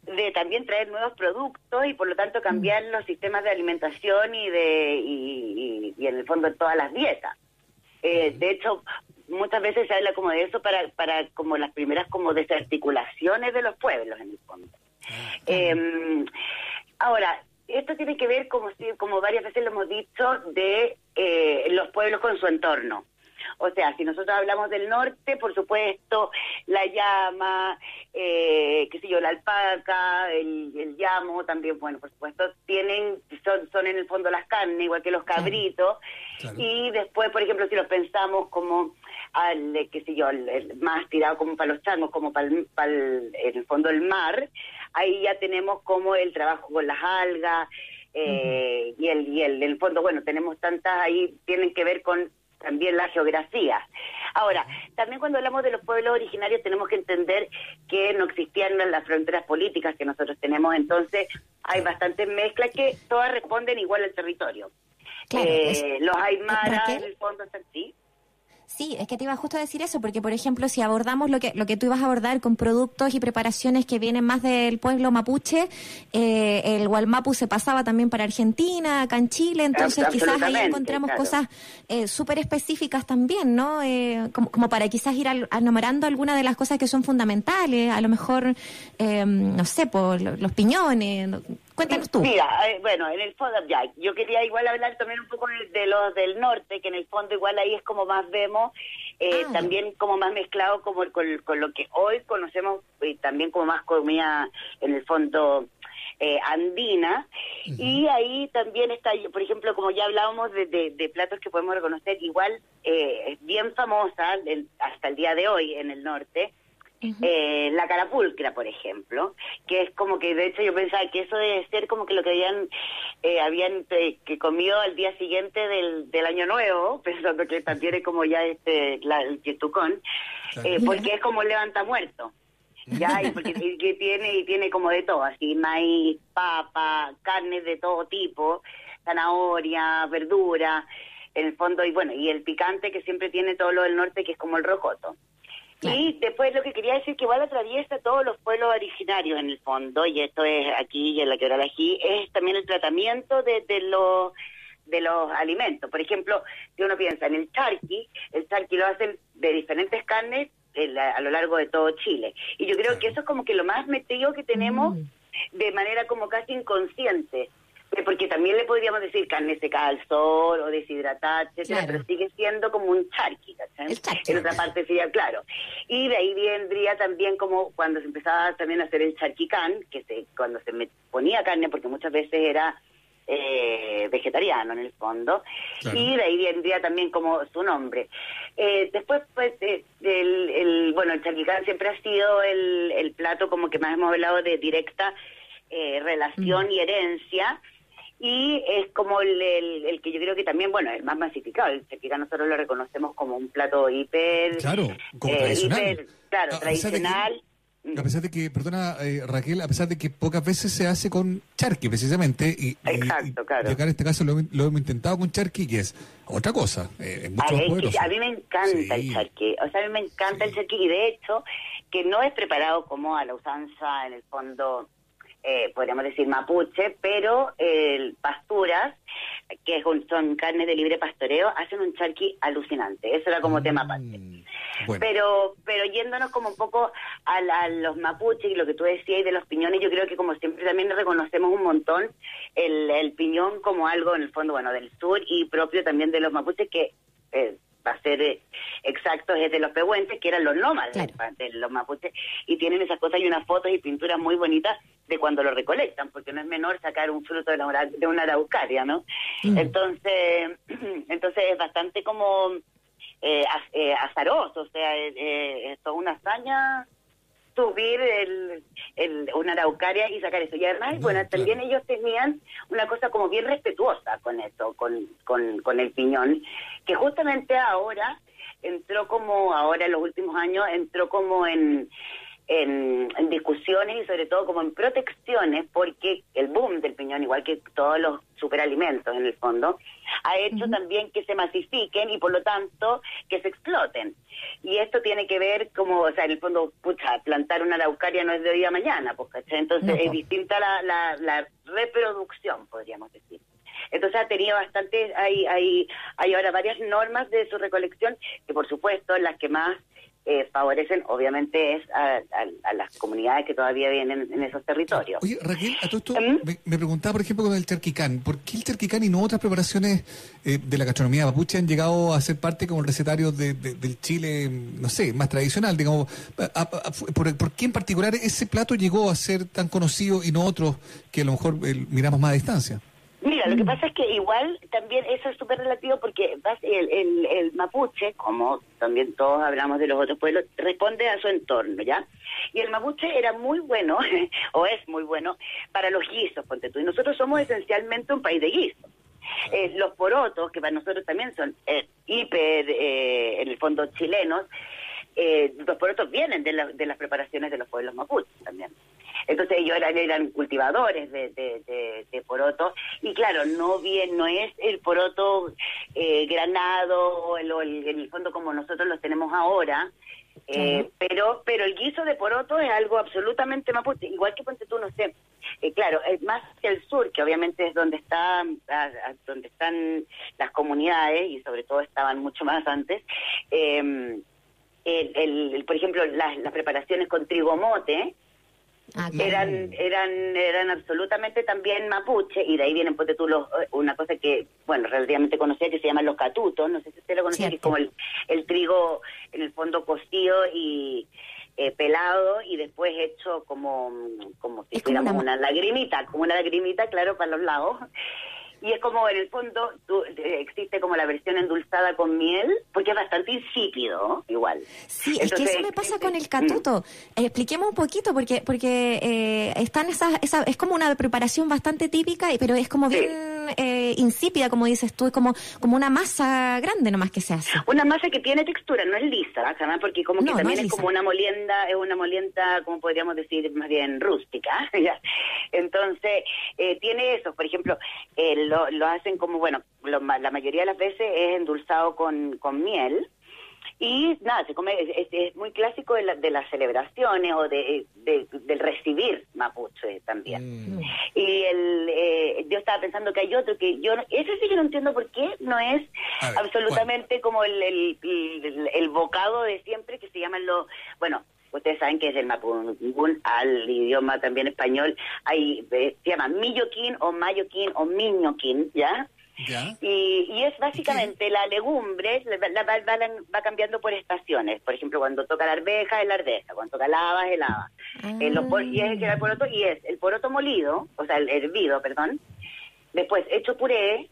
de también traer nuevos productos y por lo tanto cambiar los sistemas de alimentación y de y, y- y en el fondo todas las dietas. Eh, de hecho, muchas veces se habla como de eso para, para como las primeras como desarticulaciones de los pueblos en el fondo. Eh, ahora, esto tiene que ver, como, si- como varias veces lo hemos dicho, de eh, los pueblos con su entorno. O sea, si nosotros hablamos del norte, por supuesto, la llama, eh, qué sé yo, la alpaca, el, el llamo, también, bueno, por supuesto, tienen, son, son en el fondo las carnes, igual que los cabritos. Y después, por ejemplo, si los pensamos como al, qué sé yo, el- el más tirado como para los changos, como para, el, para el- en el fondo del mar, ahí ya tenemos como el trabajo con las algas, eh, y el, y el, el fondo, bueno, tenemos tantas ahí, tienen que ver con también la geografía. Ahora, también cuando hablamos de los pueblos originarios tenemos que entender que no existían las fronteras políticas que nosotros tenemos, entonces hay bastantes mezclas que todas responden igual al territorio. Claro, Eh, es- los aymaras, en el fondo, están sí. Sí, es que te iba justo a decir eso, porque por ejemplo, si abordamos lo que lo que tú ibas a abordar con productos y preparaciones que vienen más del pueblo mapuche, eh, el Gualmapu se pasaba también para Argentina, acá en Chile, entonces quizás ahí encontramos claro. cosas eh, súper específicas también, ¿no? Eh, como, como para quizás ir al- enumerando algunas de las cosas que son fundamentales, a lo mejor, eh, no sé, por lo- los piñones. No- Cuéntanos tú. Mira, eh, bueno, en el fondo, ya, yo quería igual hablar también un poco de, de los del norte, que en el fondo igual ahí es como más vemos, eh, Ah. también como más mezclado como con, con lo que hoy conocemos, y también como más comida en el fondo eh, andina. Y ahí también está, por ejemplo, como ya hablábamos de, de- de platos que podemos reconocer, igual eh, es bien famosa el- hasta el día de hoy en el norte, eh, la carapulcra, por ejemplo, que es como que de hecho yo pensaba que eso debe ser como que lo que habían eh, habían eh, que comido al día siguiente del, del año nuevo, pensando que también es como ya este la, el yetucón, eh, porque es como el levanta muerto. Ya, y porque y que tiene y tiene como de todo, así maíz, papa, carnes de todo tipo, zanahoria, verdura, en el fondo y bueno, y el picante que siempre tiene todo lo del norte que es como el rocoto. Y después lo que quería decir que igual atraviesa todos los pueblos originarios en el fondo, y esto es aquí y en la quebrada aquí, es también el tratamiento de, de los de los alimentos. Por ejemplo, si uno piensa en el charqui, el charqui lo hacen de diferentes carnes eh, la- a lo largo de todo Chile. Y yo creo que eso es como que lo más metido que tenemos de manera como casi inconsciente. Porque también le podríamos decir carne seca al sol o deshidratada, etcétera, Claro. pero sigue siendo como un charqui, ¿cachai? En otra parte sería claro. Y de ahí vendría también como cuando se empezaba también a hacer el charquicán, que se cuando se me ponía carne, porque muchas veces era eh, vegetariano en el fondo, Claro. y de ahí vendría también como su nombre. Eh, después, pues, eh, el, el- bueno, el charquicán siempre ha sido el, el plato como que más hemos hablado de directa eh, relación y herencia, y es como el, el- el que yo creo que también, bueno, el más masificado. El charquicán nosotros lo reconocemos como un plato hiper... Claro, como eh, tradicional. hiper, claro, A- a pesar de que- tradicional. A pesar de que, perdona eh, Raquel, a pesar de que pocas veces se hace con charqui precisamente, y, y- Exacto, claro. y acá en este caso lo, lo hemos intentado con charqui, que es otra cosa, eh, es mucho A, más ver, poderoso. a mí me encanta el charqui, o sea, a mí me encanta el charqui y de hecho que no es preparado como a la usanza en el fondo, eh, podríamos decir mapuche, pero el pasturas, que son carnes de libre pastoreo, hacen un charqui alucinante, eso era como tema aparte. Pero pero yéndonos como un poco a, la- a los mapuches y lo que tú decías y de los piñones, yo creo que como siempre también reconocemos un montón el, el piñón como algo en el fondo, bueno, del sur y propio también de los mapuches que eh, va a ser eh, exacto es de los pehuentes, que eran los nómadas de los mapuches, y tienen esas cosas y unas fotos y pinturas muy bonitas de cuando lo recolectan, porque no es menor sacar un fruto de, la, de una araucaria, ¿no? Entonces, entonces es bastante como eh, eh, azaroso, o sea, eh, es toda una hazaña subir el, el- una araucaria y sacar eso. Y además, bueno, también ellos tenían una cosa como bien respetuosa con eso, con, con, con el piñón, que justamente ahora entró como, ahora en los últimos años, entró como en, en, en discusiones y sobre todo como en protecciones, porque el boom del piñón, igual que todos los superalimentos en el fondo, ha hecho también que se masifiquen y por lo tanto que se exploten. Y esto tiene que ver como, o sea, en el fondo, pucha, plantar una araucaria no es de hoy a mañana, pues, ¿cachai? Entonces es distinta la, la, la reproducción, podríamos decir. Entonces ha tenido bastante, hay, hay, hay ahora varias normas de su recolección que por supuesto las que más eh, favorecen obviamente es a, a- a las comunidades que todavía vienen en esos territorios. Oye, Raquel, a todo esto ¿Mm? me, me preguntaba, por ejemplo, con el charquicán. ¿Por qué el charquicán y no otras preparaciones eh, de la gastronomía mapuche han llegado a ser parte como el recetario de- de- del Chile, no sé, más tradicional? Digamos, a- por, por qué en particular ese plato llegó a ser tan conocido y no otros que a lo mejor eh, miramos más a distancia? Mira, lo que pasa es que igual también eso es súper relativo porque el, el, el mapuche, como también todos hablamos de los otros pueblos, responde a su entorno, ¿ya? Y el mapuche era muy bueno, o es muy bueno, para los guisos, ponte tú. Y nosotros somos esencialmente un país de guisos. Eh, los porotos, que para nosotros también son eh, hiper, eh, en el fondo, chilenos, eh, los porotos vienen de, la- de las preparaciones de los pueblos mapuches también. Entonces ellos eran, eran cultivadores de, de, de, de poroto y claro, no bien no es el poroto eh, granado o el, el- en el fondo como nosotros los tenemos ahora, eh, pero pero el guiso de poroto es algo absolutamente mapuche, igual que ponte tú, no sé, eh, claro, es más que el sur, que obviamente es donde está a- a- donde están las comunidades y sobre todo estaban mucho más antes. eh, el, el- el- por ejemplo, las, las preparaciones con trigo mote, eran eran eran absolutamente también mapuche y de ahí vienen ponte tú los, eh, una cosa que bueno relativamente conocida que se llaman los catutos no sé si usted lo conocía que es como el, el trigo en el fondo cocido y eh, pelado y después hecho como como si fuera una una, lagrimita como una lagrimita claro para los lados y es como en el fondo tú- eh, existe como la versión endulzada con miel porque es bastante insípido igual Sí, es que eso me pasa con el catuto. Eh, expliquemos un poquito, porque porque eh, están esas, esa, es como una preparación bastante típica, pero es como bien eh, insípida, como dices tú, es como, como una masa grande nomás que se hace. Una masa que tiene textura, no es lisa, jamás, porque como que No, no también es como una molienda, es una molienda, como podríamos decir, más bien rústica. ¿ya? Entonces, eh, tiene eso, por ejemplo, eh, lo, lo hacen como, bueno, lo la mayoría de las veces es endulzado con, con miel. Y nada, se come, es, muy clásico de, la- de las celebraciones o de, de- del recibir mapuche también. Y el, eh, yo estaba pensando que hay otro que yo, ese sí que no entiendo por qué no es ver, absolutamente como el, el, el- el bocado de siempre que se llaman los, bueno, ustedes saben que es el mapungún al idioma también español, hay, eh, se llama milloquín o mayoquín o miñoquín, ¿ya? ¿Ya? Y, y es básicamente la legumbre, la, la- va, cambiando por estaciones. Por ejemplo, cuando toca la arveja es la arveja, cuando toca la haba es el haba. Eh, los y es el poroto, y es el poroto molido, o sea, el hervido, perdón. Después, hecho puré,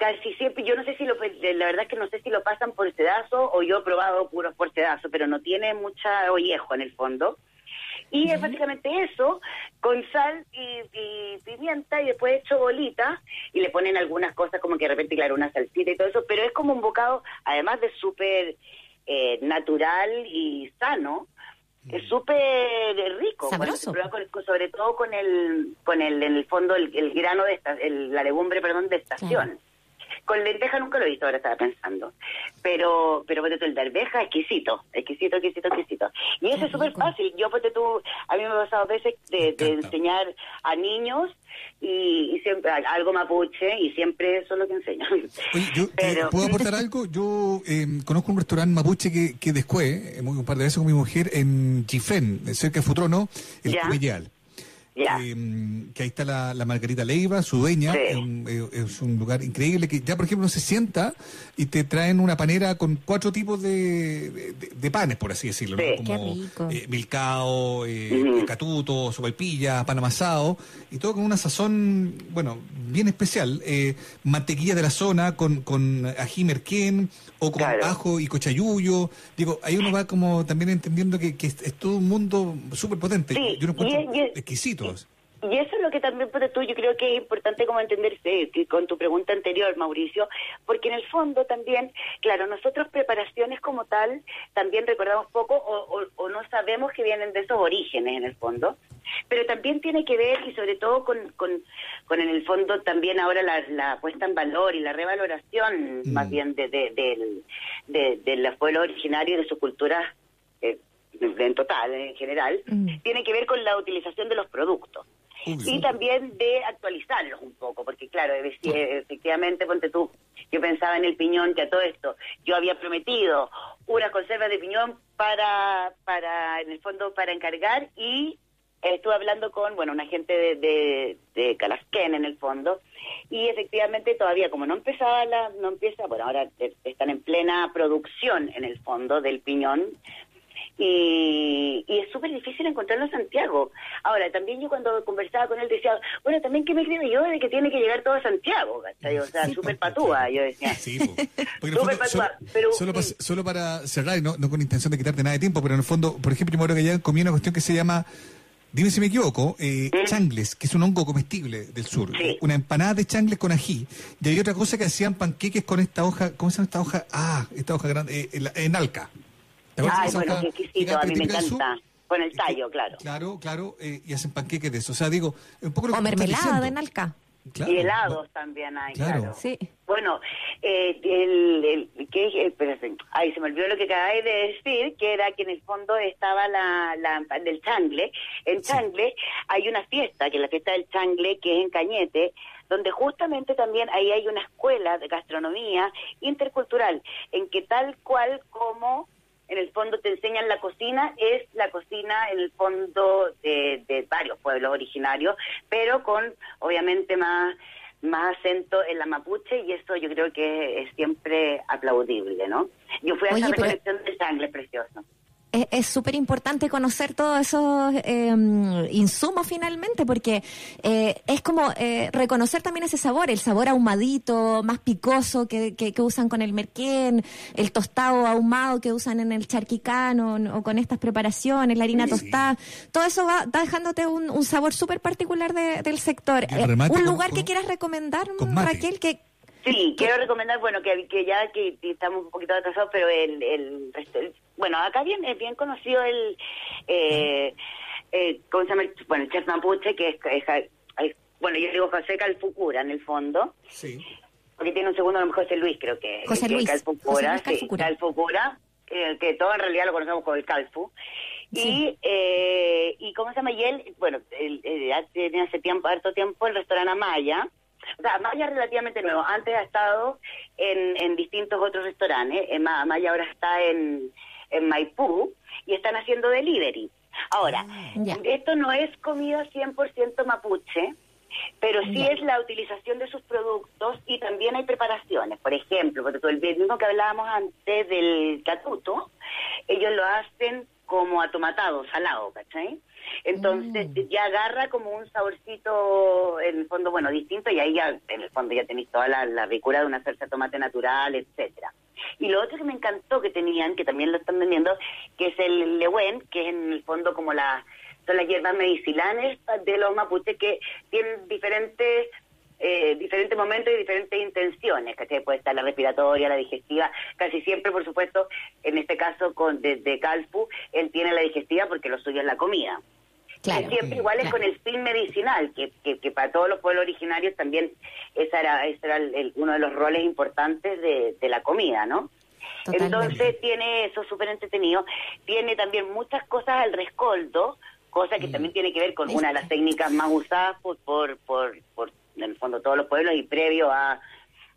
casi siempre, yo no sé si lo, la verdad es que no sé si lo pasan por sedazo o yo he probado puros por sedazo, pero no tiene mucha ollejo en el fondo. Y es básicamente eso, con sal y, y pimienta y después hecho bolita y le ponen algunas cosas como que de repente, claro, una salsita y todo eso, pero es como un bocado, además de súper eh, natural y sano, es súper rico, Sabroso. Con- sobre todo con el, con el, en el fondo, el, el grano de esta, el- la legumbre, perdón, de estación. Con lenteja nunca lo he visto, ahora estaba pensando. Pero, pero ponte tú, el de arveja, exquisito, exquisito, exquisito, exquisito. Y eso es súper fácil. Yo, ponte tú, a mí me ha pasado veces de, de enseñar a niños y, y siempre algo mapuche y siempre eso es lo que enseño. Yo, eh, ¿Puedo aportar algo? Yo eh, conozco un restaurante mapuche que, que después, eh, un par de veces con mi mujer, en Chifén, cerca de Futrono, el Ya. Eh, que ahí está la, la Margarita Leiva, su dueña, es, un, eh, es un lugar increíble que ya, por ejemplo, se sienta y te traen una panera con cuatro tipos de, de, de panes, por así decirlo, ¿no? Qué como rico. eh, milcao, eh, catuto, sopaipilla, pan amasado, y todo con una sazón, bueno, bien especial. Eh, mantequilla de la zona con, con ají merquén o con ajo y cochayuyo. Digo, ahí uno va como también entendiendo que, que es, es todo un mundo súper potente. Yo lo encuentro y es- y es- Y eso es lo que también, pues, tú, yo creo que es importante como entenderse que con tu pregunta anterior, Mauricio, porque en el fondo también, claro, nosotros preparaciones como tal, también recordamos poco o, o- o no sabemos que vienen de esos orígenes en el fondo, pero también tiene que ver y sobre todo con, con, con en el fondo también ahora la, la puesta en valor y la revaloración más bien de, de, del- de, de los pueblos originarios y de su cultura eh, en total, en general, tiene que ver con la utilización de los productos. Y también de actualizarlos un poco, porque claro, efectivamente, ponte tú, yo pensaba en el piñón, que a todo esto, yo había prometido una conserva de piñón para, para en el fondo, para encargar y estuve hablando con, bueno, una gente de, de, de Calasquén en el fondo, y efectivamente todavía como no empezaba la, no empieza, bueno, ahora están en plena producción en el fondo del piñón, y, y es súper difícil encontrarlo en Santiago. Ahora, también yo cuando conversaba con él decía, bueno, también que me creo yo de que tiene que llegar todo a Santiago, ¿cachai? O sea, súper patúa, yo decía. Sí, el Súper solo, patúa, pero... solo para, solo para cerrar, y no, no con intención de quitarte nada de tiempo, pero en el fondo, por ejemplo, yo me acuerdo que allá comí una cuestión que se llama, dime si me equivoco, eh, ¿Mm? changles, que es un hongo comestible del sur. Una empanada de changles con ají. Y hay otra cosa que hacían panqueques con esta hoja, ¿cómo se llama esta hoja? Ah, esta hoja grande, eh, en, la- en alca. ¿Te acuerdas de Ay, bueno, qué exquisito, a mí me encanta. Con el tallo, claro. Claro, claro, eh, y hacen panqueques de eso. O sea, digo, un poco lo O que estás mermelada de nalca. Claro. Y helados también hay, Claro. claro. Sí. Bueno, eh, el, el, ¿qué dije? Espérate. Ay, se me olvidó lo que acabáis de decir, que era que en el fondo estaba la, la del changle. En changle hay una fiesta, que es la fiesta del changle, que es en Cañete, donde justamente también ahí hay una escuela de gastronomía intercultural, en que tal cual como en el fondo te enseñan la cocina, es la cocina en el fondo de, de varios pueblos originarios, pero con obviamente más más acento en la mapuche y eso yo creo que es siempre aplaudible, ¿no? Yo fui a Oye, esa pero- recolección de sangre precioso. Es- súper importante conocer todos esos eh, insumos finalmente, porque eh, es como eh, reconocer también ese sabor, el sabor ahumadito, más picoso que, que, que usan con el merquén, el tostado ahumado que usan en el charquicán o, o con estas preparaciones, la harina Sí. tostada. Todo eso va, va dejándote un, un sabor súper particular de- del sector. Eh, un con- lugar con- que quieras recomendar. Raquel, que Sí, quiero recomendar, bueno, que, que ya que estamos un poquito atrasados, pero el, el, resta- bueno, acá bien es bien conocido el, eh, eh, ¿cómo se llama? El- Bueno, el chef mapuche, que es, es- es- bueno, yo digo José Calfucura en el fondo, Sí. porque tiene un segundo nombre José Luis, creo que José que Luis, Calfucura, José Luis sí, Calfucura. Calfucura, eh, que todo en realidad lo conocemos como el Calfu. Y, eh, y ¿cómo se llama? Y él, bueno, él, eh, hace, tiene hace tiempo, harto tiempo el restaurante Amaya. O sea, Amaya es relativamente nuevo. Antes ha estado en, en distintos otros restaurantes. Eh, Ma- Amaya ahora está en, en Maipú y están haciendo delivery. Ahora, esto no es comida 100% mapuche, pero sí es la utilización de sus productos y también hay preparaciones. Por ejemplo, porque todo el mismo que hablábamos antes del catuto, ellos lo hacen como atomatado, salado, ¿cachai? Entonces ya agarra como un saborcito, en el fondo, bueno, distinto, y ahí ya, en el fondo ya tenéis toda la, la ricura de una salsa de tomate natural, etcétera. Y lo otro que me encantó que tenían, que también lo están vendiendo, que es el lewen, que es en el fondo como la son las hierbas medicinales de los mapuches que tienen diferentes eh, diferentes momentos y diferentes intenciones, ¿cachai? Puede estar la respiratoria, la digestiva, casi siempre, por supuesto, en este caso con desde Calfu, él tiene la digestiva porque lo suyo es la comida. Claro. Siempre igual es Claro. con el fin medicinal, que, que, que para todos los pueblos originarios también esa era, ese era el- el- uno de los roles importantes de, de la comida, ¿no? Totalmente. Entonces tiene eso súper entretenido. Tiene también muchas cosas al rescoldo, cosa que también tiene que ver con una de las técnicas más usadas por, por, por, por, en el fondo, todos los pueblos y previo a,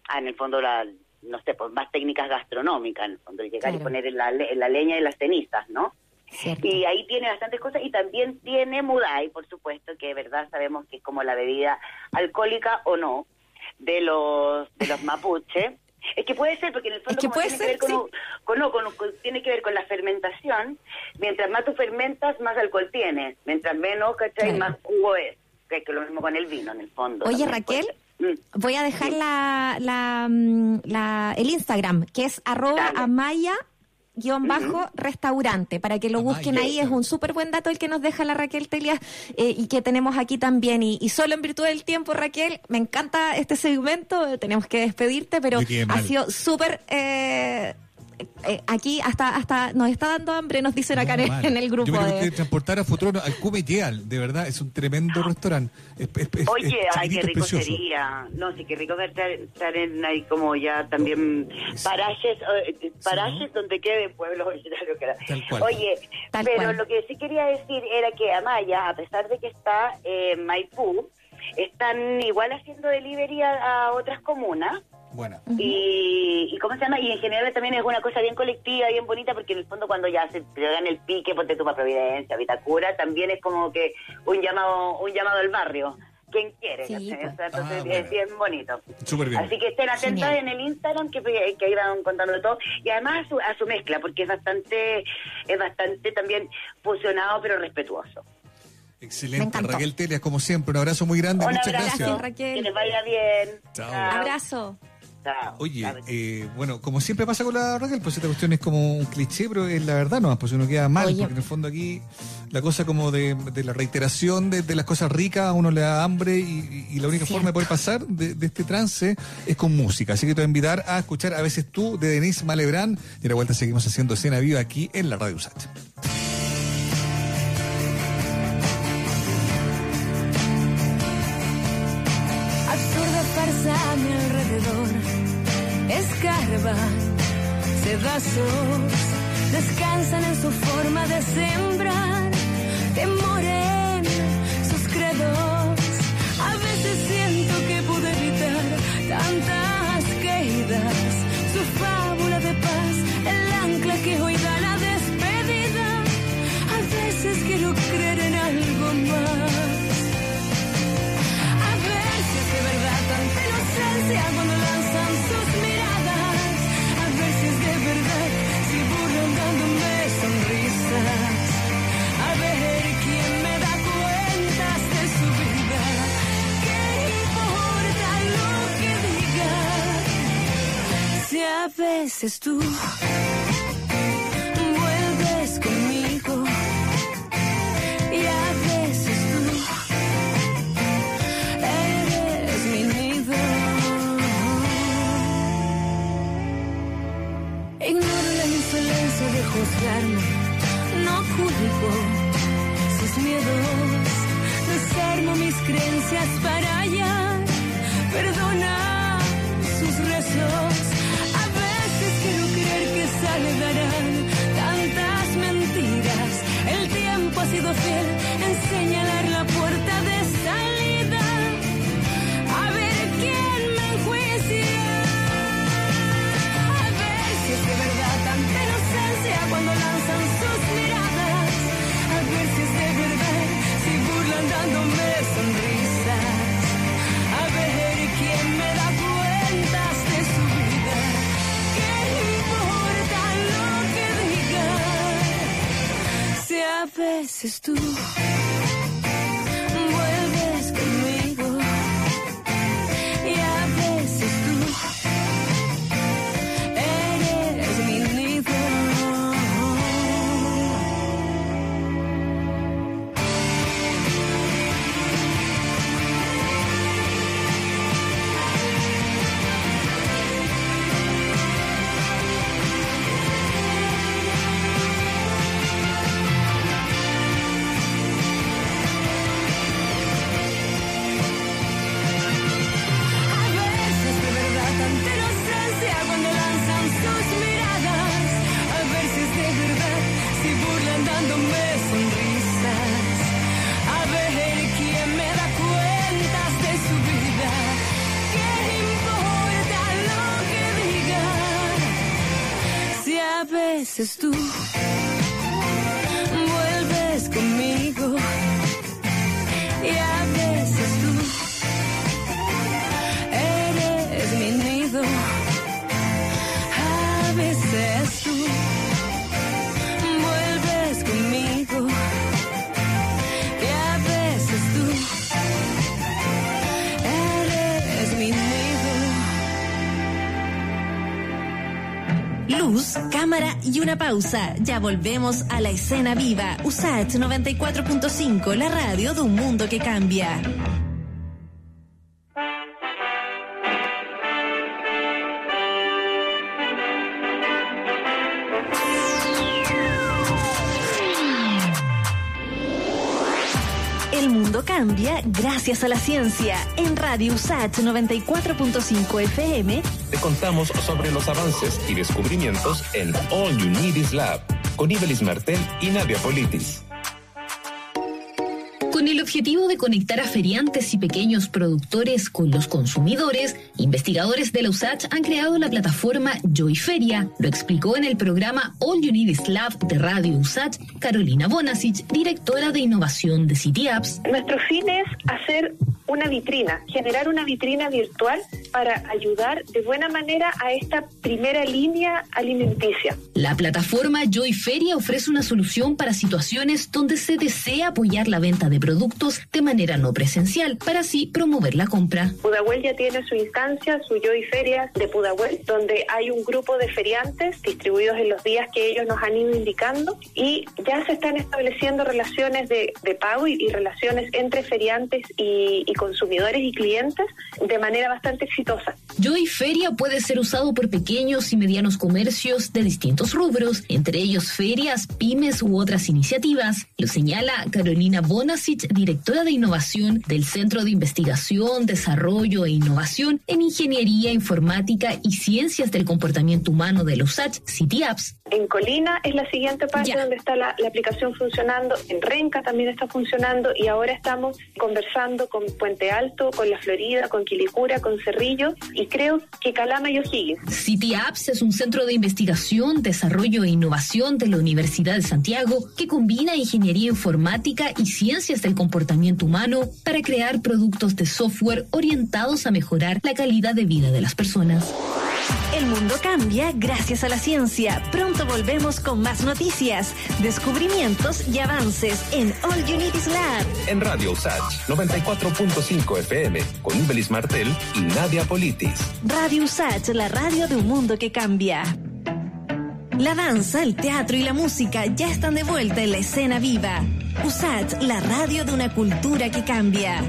a, en el fondo, la, no sé, pues más técnicas gastronómicas, en el fondo, llegar y poner en la, en la leña y las cenizas, ¿no? Cierto. Y ahí tiene bastantes cosas y también tiene Mudai, por supuesto, que de verdad sabemos que es como la bebida alcohólica o no de los de los mapuche. Es que puede ser, porque en el fondo que puede tiene ser, que ver sí. con, no, con- con- tiene que ver con la fermentación. Mientras más tú fermentas, más alcohol tienes. Mientras menos, ¿cachai? Claro. Más jugo es. Que es lo mismo con el vino, en el fondo. Oye, Raquel. Mm. Voy a dejar la, la, mm, la- el Instagram, que es arroba Dale. amaya guion bajo restaurante para que lo busquen ahí es un súper buen dato el que nos deja la Raquel Telias eh, y que tenemos aquí también y, y solo en virtud del tiempo Raquel me encanta este segmento tenemos que despedirte pero ha sido súper eh, eh, aquí hasta hasta nos está dando hambre nos dicen acá en, Mal. en el grupo Yo me de- gustaría transportar a Futuro al Cume Yeal, de verdad, es un tremendo restaurante. Es- es- es- Oye, es ay, qué rico precioso. sería. No, sí, qué rico estar, estar en ahí como ya también parajes, eh, parajes donde queden pueblos originarios. que era. Tal cual. Oye, Tal pero cual. lo que sí quería decir era que Amaya, a pesar de que está en Maipú, están igual haciendo delivery a, a otras comunas. Buena. Y, y cómo se llama y en general también es una cosa bien colectiva bien bonita porque en el fondo cuando ya se pegan el pique ponte tú para Providencia Vitacura también es como que un llamado un llamado al barrio quien quiere pues. O sea, entonces Ah, bueno. es bien bonito Súper bien. así que estén atentos Genial. en el Instagram que, que ahí van contando todo y además a su, a su mezcla porque es bastante es bastante también fusionado pero respetuoso Excelente. Raquel Telias, como siempre, un abrazo muy grande, un muchas abrazo gracias. Gracias, Raquel. que les vaya bien Chao. abrazo Chao. Oye, Chao. eh, bueno, como siempre pasa con la Raquel, pues esta cuestión es como un cliché, pero es la verdad nomás, pues uno queda mal, Oye. porque en el fondo aquí la cosa como de, de la reiteración de, de las cosas ricas, a uno le da hambre y, y la única Cierto. forma de poder pasar de, de este trance es con música. Así que te voy a invitar a escuchar a veces tú de Denise Malebrán y a la vuelta seguimos haciendo escena viva aquí en la Radio USAT. Escarba, sedazos, descansan en su forma de sembrar, temor a veces tú y una pausa. Ya volvemos a la escena viva. USAT 94.5, la radio de un mundo que cambia. El mundo cambia gracias a la ciencia. En Radio USAT 94.5 FM Te contamos sobre los avances y descubrimientos en All You Need Is Lab con Ibelis Martel y Nadia Politis. Con el objetivo de conectar a feriantes y pequeños productores con los consumidores, investigadores de la USACH han creado la plataforma Joy Feria. Lo explicó en el programa All You Need is Lab de Radio USACH Carolina Bonasic, directora de innovación de City Apps. Nuestro fin es hacer una vitrina, generar una vitrina virtual para ayudar de buena manera a esta primera línea alimenticia. La plataforma Joy Feria ofrece una solución para situaciones donde se desea apoyar la venta de productos de manera no presencial, para así promover la compra. Pudahuel ya tiene su instancia, su Joy Feria de Pudahuel, donde hay un grupo de feriantes distribuidos en los días que ellos nos han ido indicando y ya se están estableciendo relaciones de, de pago y, y relaciones entre feriantes y, y consumidores y clientes de manera bastante exitosa. Joy Feria puede ser usado por pequeños y medianos comercios de distintos rubros, entre ellos ferias, pymes u otras iniciativas. Lo señala Carolina Bonasic, directora de innovación del Centro de Investigación, Desarrollo e Innovación en Ingeniería Informática y Ciencias del Comportamiento Humano de los USACH City Apps. En Colina es la siguiente parte donde está la, la aplicación funcionando, en Renca también está funcionando y ahora estamos conversando con Puente Alto, con La Florida, con Quilicura, con Cerrillo y creo que Calama y O'Higgins. City Apps es un centro de investigación, desarrollo e innovación de la Universidad de Santiago que combina ingeniería informática y ciencias del comportamiento humano para crear productos de software orientados a mejorar la calidad de vida de las personas. El mundo cambia gracias a la ciencia. Pronto volvemos con más noticias, descubrimientos y avances en All You Need Is Lab. En Radio USACH 94.5 FM con Ibelis Martel y Nadia Politis. Radio USACH, la radio de un mundo que cambia. La danza, el teatro y la música ya están de vuelta en la escena viva. USACH, la radio de una cultura que cambia.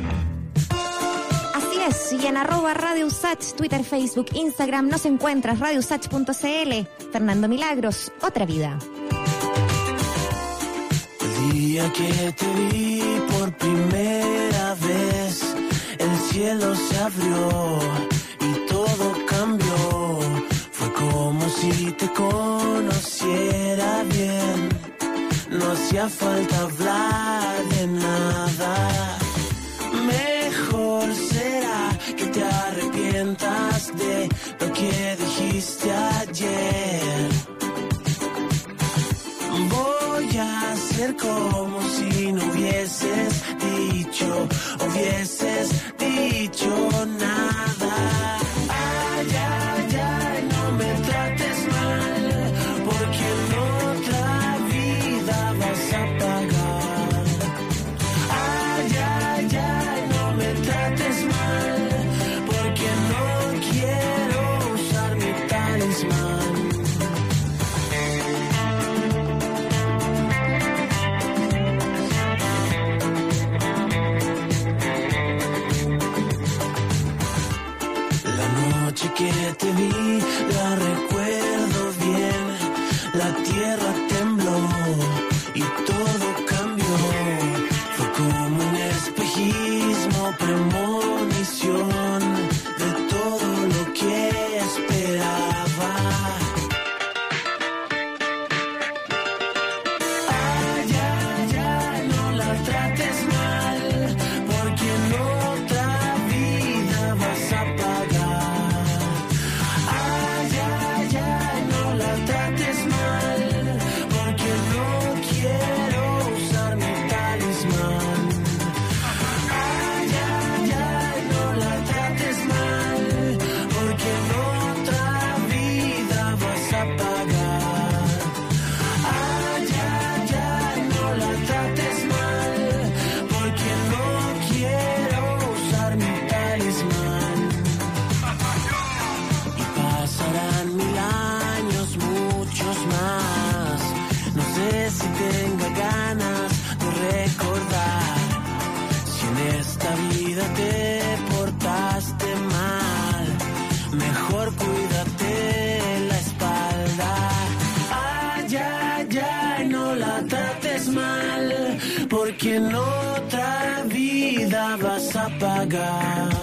Y en arroba Radio Usach, Twitter, Facebook, Instagram nos encuentras radiousach.cl. Fernando Milagros, otra vida. El día que te vi por primera vez, el cielo se abrió y todo cambió. Fue como si te conociera bien. No hacía falta hablar de nada. Arrepientas de lo que dijiste ayer. Voy a hacer como si no hubieses dicho, hubieses dicho nada. La recuerdo bien. La tierra tembló y todo cambió. Fue como un espejismo, premonición en otra vida vas a pagar.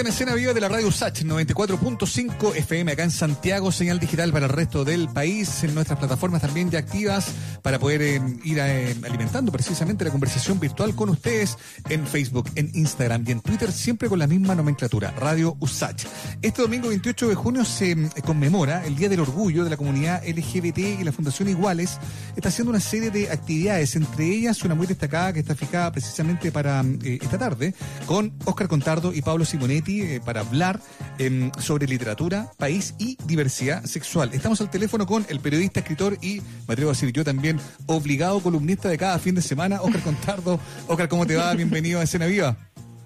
En escena viva de la radio USACH 94.5 FM acá en Santiago, señal digital para el resto del país, en nuestras plataformas también ya activas para poder eh, ir eh, alimentando precisamente la conversación virtual con ustedes en Facebook, en Instagram y en Twitter, siempre con la misma nomenclatura, Radio USACH. Este domingo 28 de junio se eh, conmemora el Día del Orgullo de la comunidad LGBT y la Fundación Iguales está haciendo una serie de actividades, entre ellas una muy destacada que está fijada precisamente para eh, esta tarde con Óscar Contardo y Pablo Simonetti eh, para hablar em, sobre literatura, país y diversidad sexual. Estamos al teléfono con el periodista, escritor y, me atrevo a decir yo también, obligado columnista de cada fin de semana, Óscar Contardo. Óscar, ¿cómo te va? Bienvenido a Escena Viva.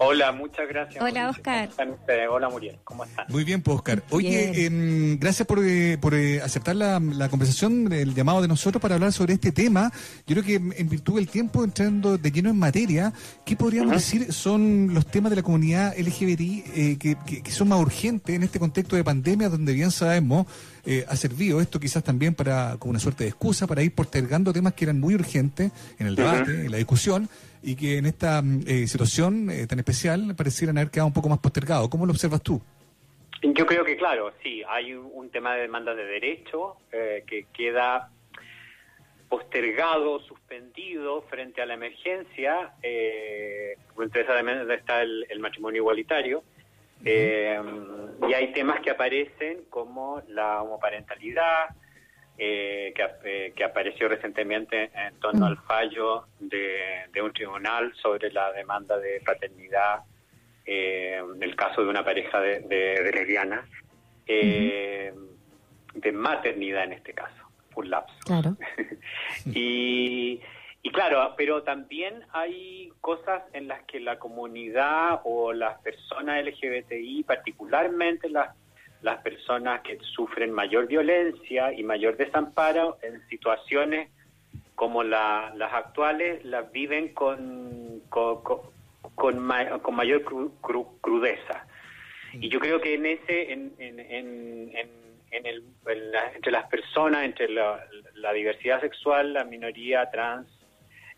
Hola, muchas gracias. Hola, Mauricio. Oscar. ¿Cómo están ustedes? Hola, Muriel. ¿Cómo están? Muy bien, pues, Oscar. Oye, em, gracias por, eh, por eh, aceptar la, la conversación, el llamado de nosotros para hablar sobre este tema. Yo creo que em, en virtud del tiempo, entrando de lleno en materia, ¿qué podríamos decir son los temas de la comunidad LGBTI eh, que, que- que son más urgentes en este contexto de pandemia, donde bien sabemos eh, ha servido esto quizás también para como una suerte de excusa para ir postergando temas que eran muy urgentes en el debate, en la discusión, y que en esta mm, eh, situación eh, tan especial parecieran haber quedado un poco más postergados. ¿Cómo lo observas tú? Yo creo que, claro, sí, hay un, tema de demanda de derecho eh, que queda postergado, suspendido frente a la emergencia. Eh, entre esa demanda está el, el matrimonio igualitario. Eh, y hay temas que aparecen como la homoparentalidad, eh, que, eh, que apareció recientemente en torno al fallo de, de un tribunal sobre la demanda de paternidad eh, en el caso de una pareja de, de- de lesbianas, eh, de maternidad en este caso, un lapso. Claro. Y, y claro, pero también hay cosas en las que la comunidad o las personas LGBTI, particularmente las, las personas que sufren mayor violencia y mayor desamparo en situaciones como la- las actuales, las viven con, con, con, con ma- con mayor cru- cru- crudeza. Y yo creo que en ese, en, en, en, en- el, en la- entre las personas, entre la, la diversidad sexual, la minoría trans,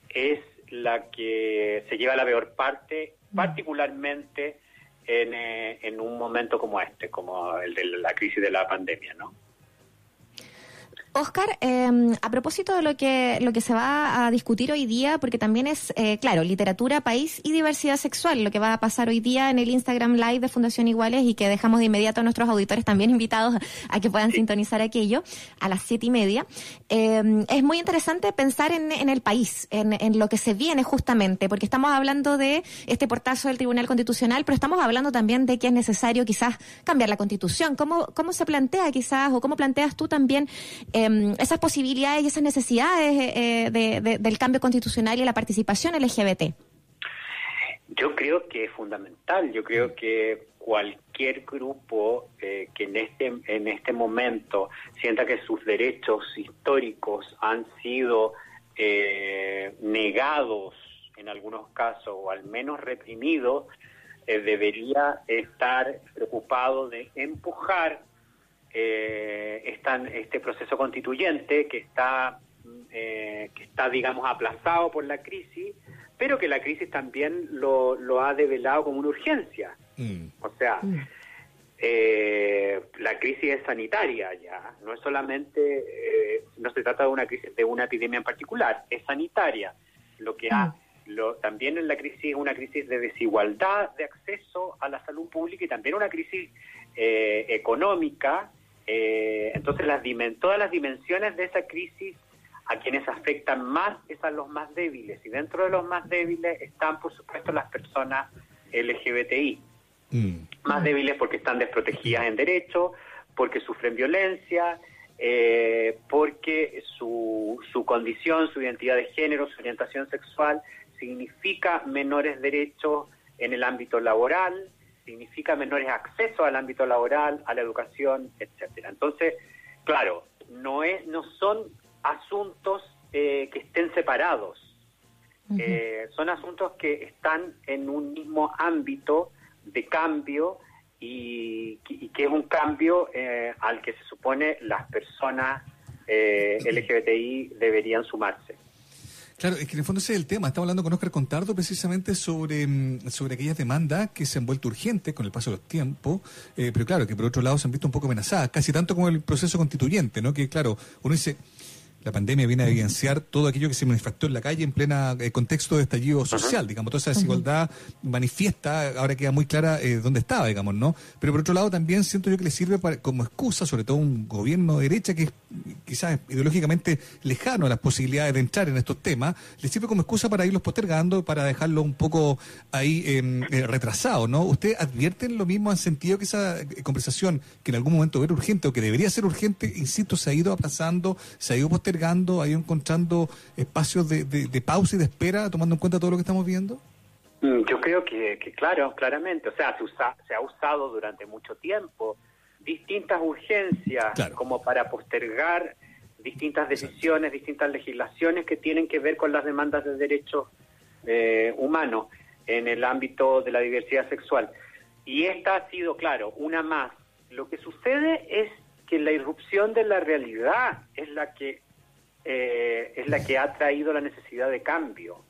es la que se lleva la peor parte, particularmente en, eh, en un momento como este, como el de la crisis de la pandemia, ¿no? Oscar, eh, a propósito de lo que, lo que se va a discutir hoy día, porque también es, eh, claro, literatura, país y diversidad sexual, lo que va a pasar hoy día en el Instagram Live de Fundación Iguales y que dejamos de inmediato a nuestros auditores también invitados a que puedan sintonizar aquello a las siete y media. Eh, es muy interesante pensar en, en el país, en, en lo que se viene justamente, porque estamos hablando de este portazo del Tribunal Constitucional, pero estamos hablando también de que es necesario quizás cambiar la Constitución. ¿Cómo, cómo se plantea quizás, o cómo planteas tú también eh, esas posibilidades y esas necesidades eh, de- de- del cambio constitucional y la participación LGBT? Yo creo que es fundamental. Yo creo que cualquier grupo eh, que en este en este momento sienta que sus derechos históricos han sido eh, negados en algunos casos o al menos reprimidos eh, debería estar preocupado de empujar eh, esta- este proceso constituyente que está eh, que está digamos aplazado por la crisis pero que la crisis también lo, lo ha develado como una urgencia. O sea eh, la crisis es sanitaria ya no es solamente eh, no se trata de una crisis de una epidemia en particular es sanitaria. Lo que ha lo, también en la crisis es una crisis de desigualdad de acceso a la salud pública y también una crisis eh, económica. Eh, entonces, las todas las dimensiones de esa crisis a quienes afectan más es a los más débiles. Y dentro de los más débiles están, por supuesto, las personas LGBTI. Más débiles porque están desprotegidas en derecho, porque sufren violencia, eh, porque su, su condición, su identidad de género, su orientación sexual significa menores derechos en el ámbito laboral, significa menores accesos al ámbito laboral, a la educación, etcétera. Entonces, claro, no es, no son asuntos eh, que estén separados. Eh, son asuntos que están en un mismo ámbito de cambio y, y que es un cambio eh, al que se supone las personas eh, LGBTI deberían sumarse. Claro, es que en el fondo ese es el tema. Estamos hablando con Oscar Contardo precisamente sobre, mm, sobre aquellas demandas que se han vuelto urgentes con el paso de los tiempos, eh, pero claro, que por otro lado se han visto un poco amenazadas, casi tanto como el proceso constituyente, ¿no? Que claro, uno dice, la pandemia viene a evidenciar todo aquello que se manifestó en la calle en plena eh, contexto de estallido social, digamos, toda esa desigualdad manifiesta, ahora queda muy clara eh, dónde estaba, digamos, ¿no? Pero por otro lado también siento yo que le sirve para- como excusa, sobre todo un gobierno de derecha que es quizás ideológicamente lejano a las posibilidades de entrar en estos temas, le sirve como excusa para irlos postergando, para dejarlo un poco ahí eh, eh, retrasado, ¿no? ¿Usted advierten lo mismo? ¿Han sentido que esa eh, conversación, que en algún momento era urgente o que debería ser urgente, insisto, se ha ido aplazando, se ha ido postergando, ha ido encontrando espacios de, de- de pausa y de espera, tomando en cuenta todo lo que estamos viendo? Mm, Yo creo que, que claro, claramente, o sea, se, usa- se ha usado durante mucho tiempo distintas urgencias como para postergar distintas decisiones, distintas legislaciones que tienen que ver con las demandas de derechos eh, humanos en el ámbito de la diversidad sexual. Y esta ha sido, claro, una más. Lo que sucede es que la irrupción de la realidad es la que eh, es la que ha traído la necesidad de cambio.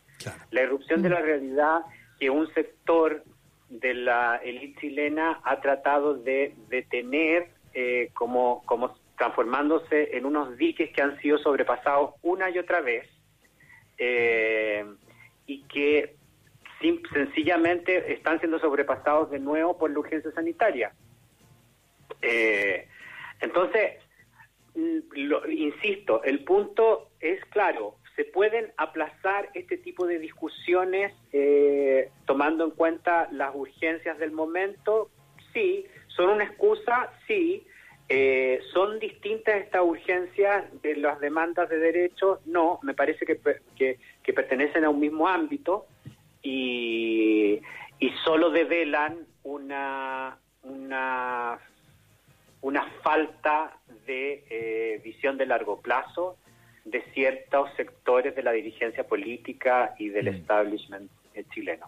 La irrupción de la realidad que un sector de la élite chilena ha tratado de detener eh, como, como transformándose en unos diques que han sido sobrepasados una y otra vez eh, y que sencillamente están siendo sobrepasados de nuevo por la urgencia sanitaria. Eh, entonces, mm, lo- insisto, el punto es claro, se pueden aplazar este tipo de discusiones eh, tomando en cuenta las urgencias del momento, sí, son una excusa, sí, eh, son distintas estas urgencias de las demandas de derechos, no, me parece que, per- que, que pertenecen a un mismo ámbito y, solo develan una, una una falta de eh, visión de largo plazo de ciertos sectores de la dirigencia política y del establishment eh, chileno.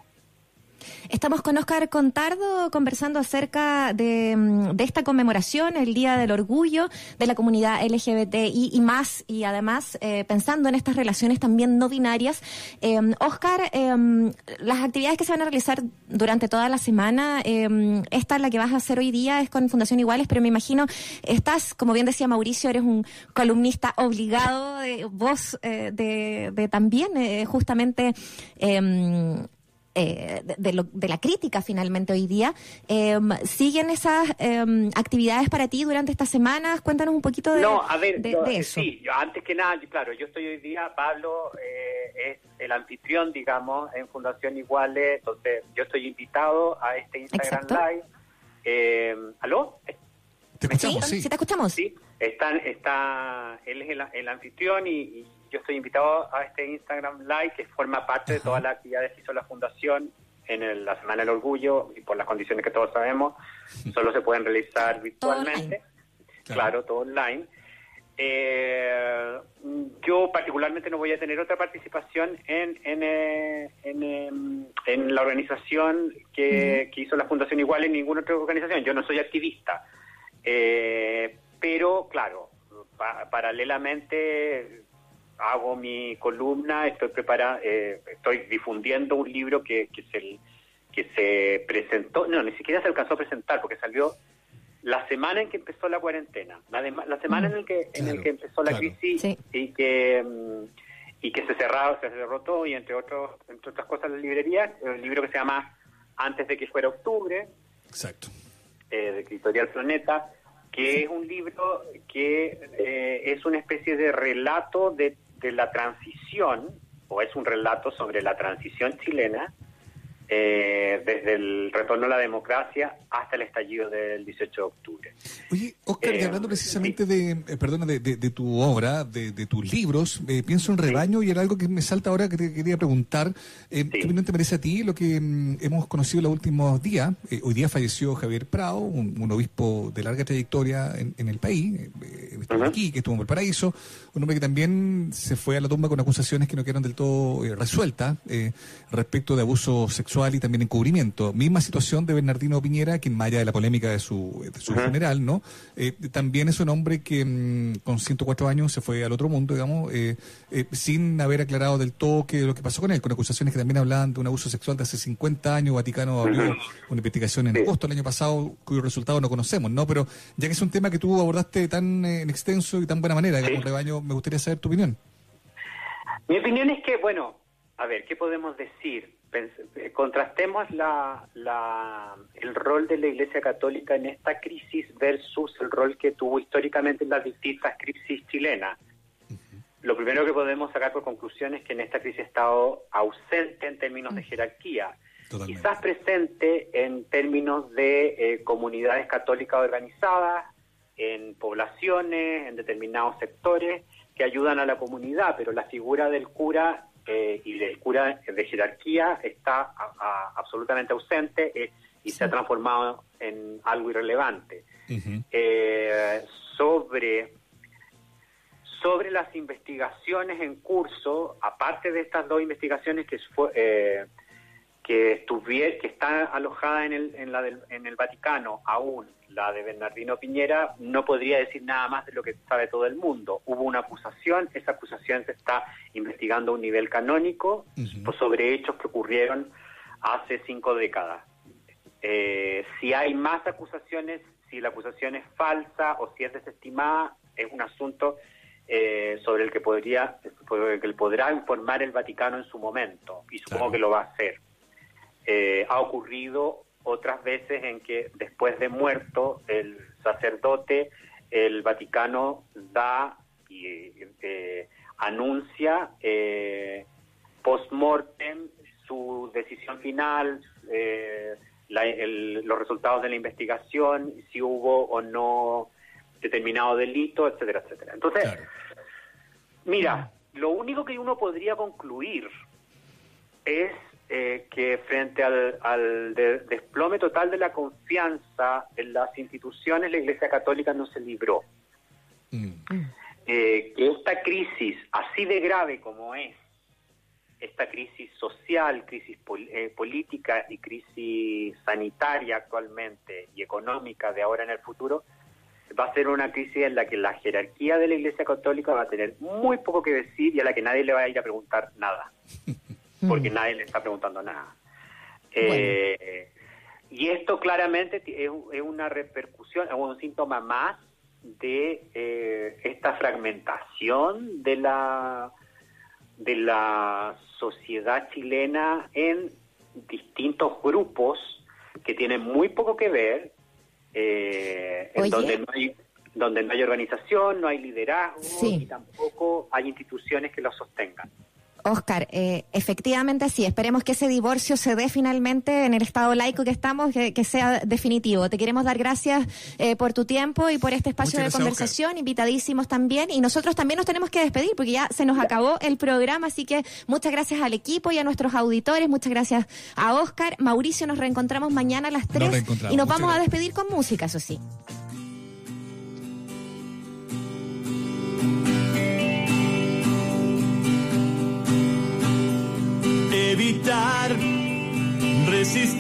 Estamos con Oscar Contardo conversando acerca de, mm, de esta conmemoración, el Día del Orgullo de la comunidad LGBTI y más, y además eh, pensando en estas relaciones también no binarias. Eh, Oscar, eh, las actividades que se van a realizar durante toda la semana, eh, esta la que vas a hacer hoy día es con Fundación Iguales, pero me imagino estás, como bien decía Mauricio, eres un columnista obligado, de eh, de, de también eh, justamente... eh, de, de lo- de la crítica finalmente hoy día. Eh, ¿Siguen esas eh, actividades para ti durante estas semanas? Cuéntanos un poquito de, no, a ver, de, no, de eso. sí, yo, antes que nada, claro, yo estoy hoy día, Pablo eh, es el anfitrión, digamos, en Fundación Iguales, entonces yo estoy invitado a este Instagram Exacto. Live. Eh, ¿Aló? Te escuchamos, sí. sí, te escuchamos. Sí, están, está, él es el, el anfitrión y, y yo estoy invitado a este Instagram Live que forma parte de todas las actividades que hizo la Fundación en el- la Semana del Orgullo y por las condiciones que todos sabemos, solo se pueden realizar virtualmente. Claro, todo online. Eh, yo particularmente no voy a tener otra participación en, en, eh, en, eh, en la organización que, que hizo la Fundación Igual en ninguna otra organización. Yo no soy activista. Eh, pero, claro, pa- paralelamente hago mi columna, estoy prepara, eh, estoy difundiendo un libro que, que, se, que se presentó, no, ni siquiera se alcanzó a presentar porque salió la semana en que empezó la cuarentena, la, dema- la semana en el que en el que empezó la crisis y que mm, y que se cerraba, se cerró todo y entre otros, entre otras cosas las librerías, el libro que se llama Antes de que fuera octubre, Exacto. eh, de Editorial Planeta, que es un libro que eh, es una especie de relato de, de la transición, o es un relato sobre la transición chilena, eh, desde el retorno a la democracia hasta el estallido del 18 de octubre. Oye, Oscar, y Eh, hablando precisamente de, eh, perdona, de, de- de tu obra, de, de tus libros, eh, pienso en Rebaño y era algo que me salta ahora que te quería preguntar. Eh, ¿Qué opinión te merece a ti lo que mm, hemos conocido en los últimos días? Eh, hoy día falleció Javier Prado, un, un obispo de larga trayectoria en, en el país, eh, eh, estuvo aquí, que estuvo en Valparaíso, un hombre que también se fue a la tumba con acusaciones que no quedaron del todo resueltas respecto de abuso sexual y también encubrimiento. Misma situación de Bernardino Piñera, quien más allá de la polémica de su, de su funeral, ¿no? Eh, también es un hombre que mm, con 104 años se fue al otro mundo, digamos, eh, eh, sin haber aclarado del todo qué lo que pasó con él, con acusaciones que también hablaban de un abuso sexual de hace 50 años. Vaticano abrió una investigación en agosto del año pasado, cuyo resultado no conocemos, ¿no? Pero ya que es un tema que tú abordaste tan en extenso y tan buena manera, digamos, Rebaño, me gustaría saber tu opinión. Mi opinión es que, bueno, a ver, ¿qué podemos decir? Eh, contrastemos la, la- el rol de la Iglesia Católica en esta crisis versus el rol que tuvo históricamente en las distintas crisis chilenas. Lo primero que podemos sacar por conclusión es que en esta crisis ha estado ausente en términos de jerarquía, quizás presente en términos de eh, comunidades católicas organizadas, en poblaciones, en determinados sectores que ayudan a la comunidad, pero la figura del cura eh, y del cura de jerarquía está a- a- absolutamente ausente eh, y se ha transformado en algo irrelevante. Eh, sobre sobre las investigaciones en curso, aparte de estas dos investigaciones que fue, que estuvier- que están alojadas en el, en, la del- en el Vaticano aún, la de Bernardino Piñera, no podría decir nada más de lo que sabe todo el mundo. Hubo una acusación, esa acusación se está investigando a un nivel canónico pues, sobre hechos que ocurrieron hace cinco décadas. Eh, si hay más acusaciones, si la acusación es falsa o si es desestimada, es un asunto eh, sobre el que podría, sobre el que podrá informar el Vaticano en su momento y supongo que lo va a hacer. Eh, ha ocurrido otras veces en que después de muerto el sacerdote, el Vaticano da y eh, anuncia eh, post-mortem su decisión final, eh, la- el- los resultados de la investigación, si hubo o no determinado delito, etcétera, etcétera. Entonces, mira, lo único que uno podría concluir es eh, que frente al, al de- desplome total de la confianza en las instituciones, la Iglesia Católica no se libró. Eh, que esta crisis, así de grave como es, esta crisis social, crisis pol- eh, política y crisis sanitaria actualmente y económica de ahora en el futuro, va a ser una crisis en la que la jerarquía de la Iglesia Católica va a tener muy poco que decir y a la que nadie le va a ir a preguntar nada, porque nadie le está preguntando nada. Eh, y esto claramente es, un- es una repercusión, es un síntoma más de eh, esta fragmentación de la de la sociedad chilena en distintos grupos que tienen muy poco que ver, eh, en donde no hay donde no hay organización, no hay liderazgo Sí. y tampoco hay instituciones que lo sostengan. Oscar, eh, efectivamente sí, esperemos que ese divorcio se dé finalmente en el estado laico que estamos, que, que sea definitivo. Te queremos dar gracias eh, por tu tiempo y por este espacio Muchas de gracias, conversación, invitadísimos también. Y nosotros también nos tenemos que despedir porque ya se nos acabó el programa, así que muchas gracias al equipo y a nuestros auditores, muchas gracias a Oscar. Mauricio, nos reencontramos mañana a las 3 reencontramos, y nos vamos a despedir con música, eso sí.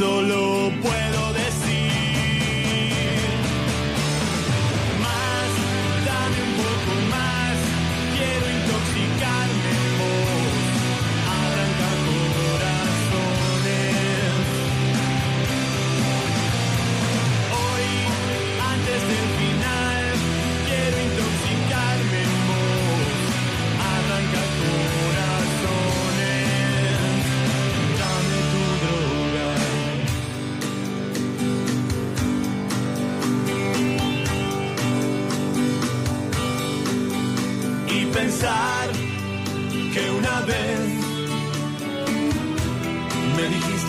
solo puedo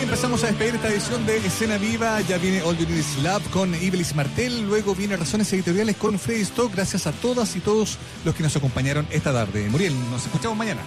Empezamos a despedir esta edición de Escena Viva. Ya viene All You Need con Iblis Martel. Luego viene Razones Editoriales con Freddy Stock. Gracias a todas y todos los que nos acompañaron esta tarde. Muriel, nos escuchamos mañana.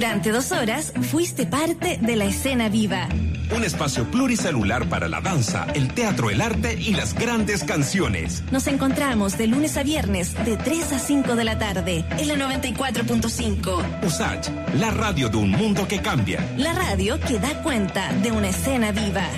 Durante dos horas fuiste parte de la escena viva. Un espacio pluricelular para la danza, el teatro, el arte y las grandes canciones. Nos encontramos de lunes a viernes de 3 a 5 de la tarde en la 94.5. USACH, la radio de un mundo que cambia. La radio que da cuenta de una escena viva.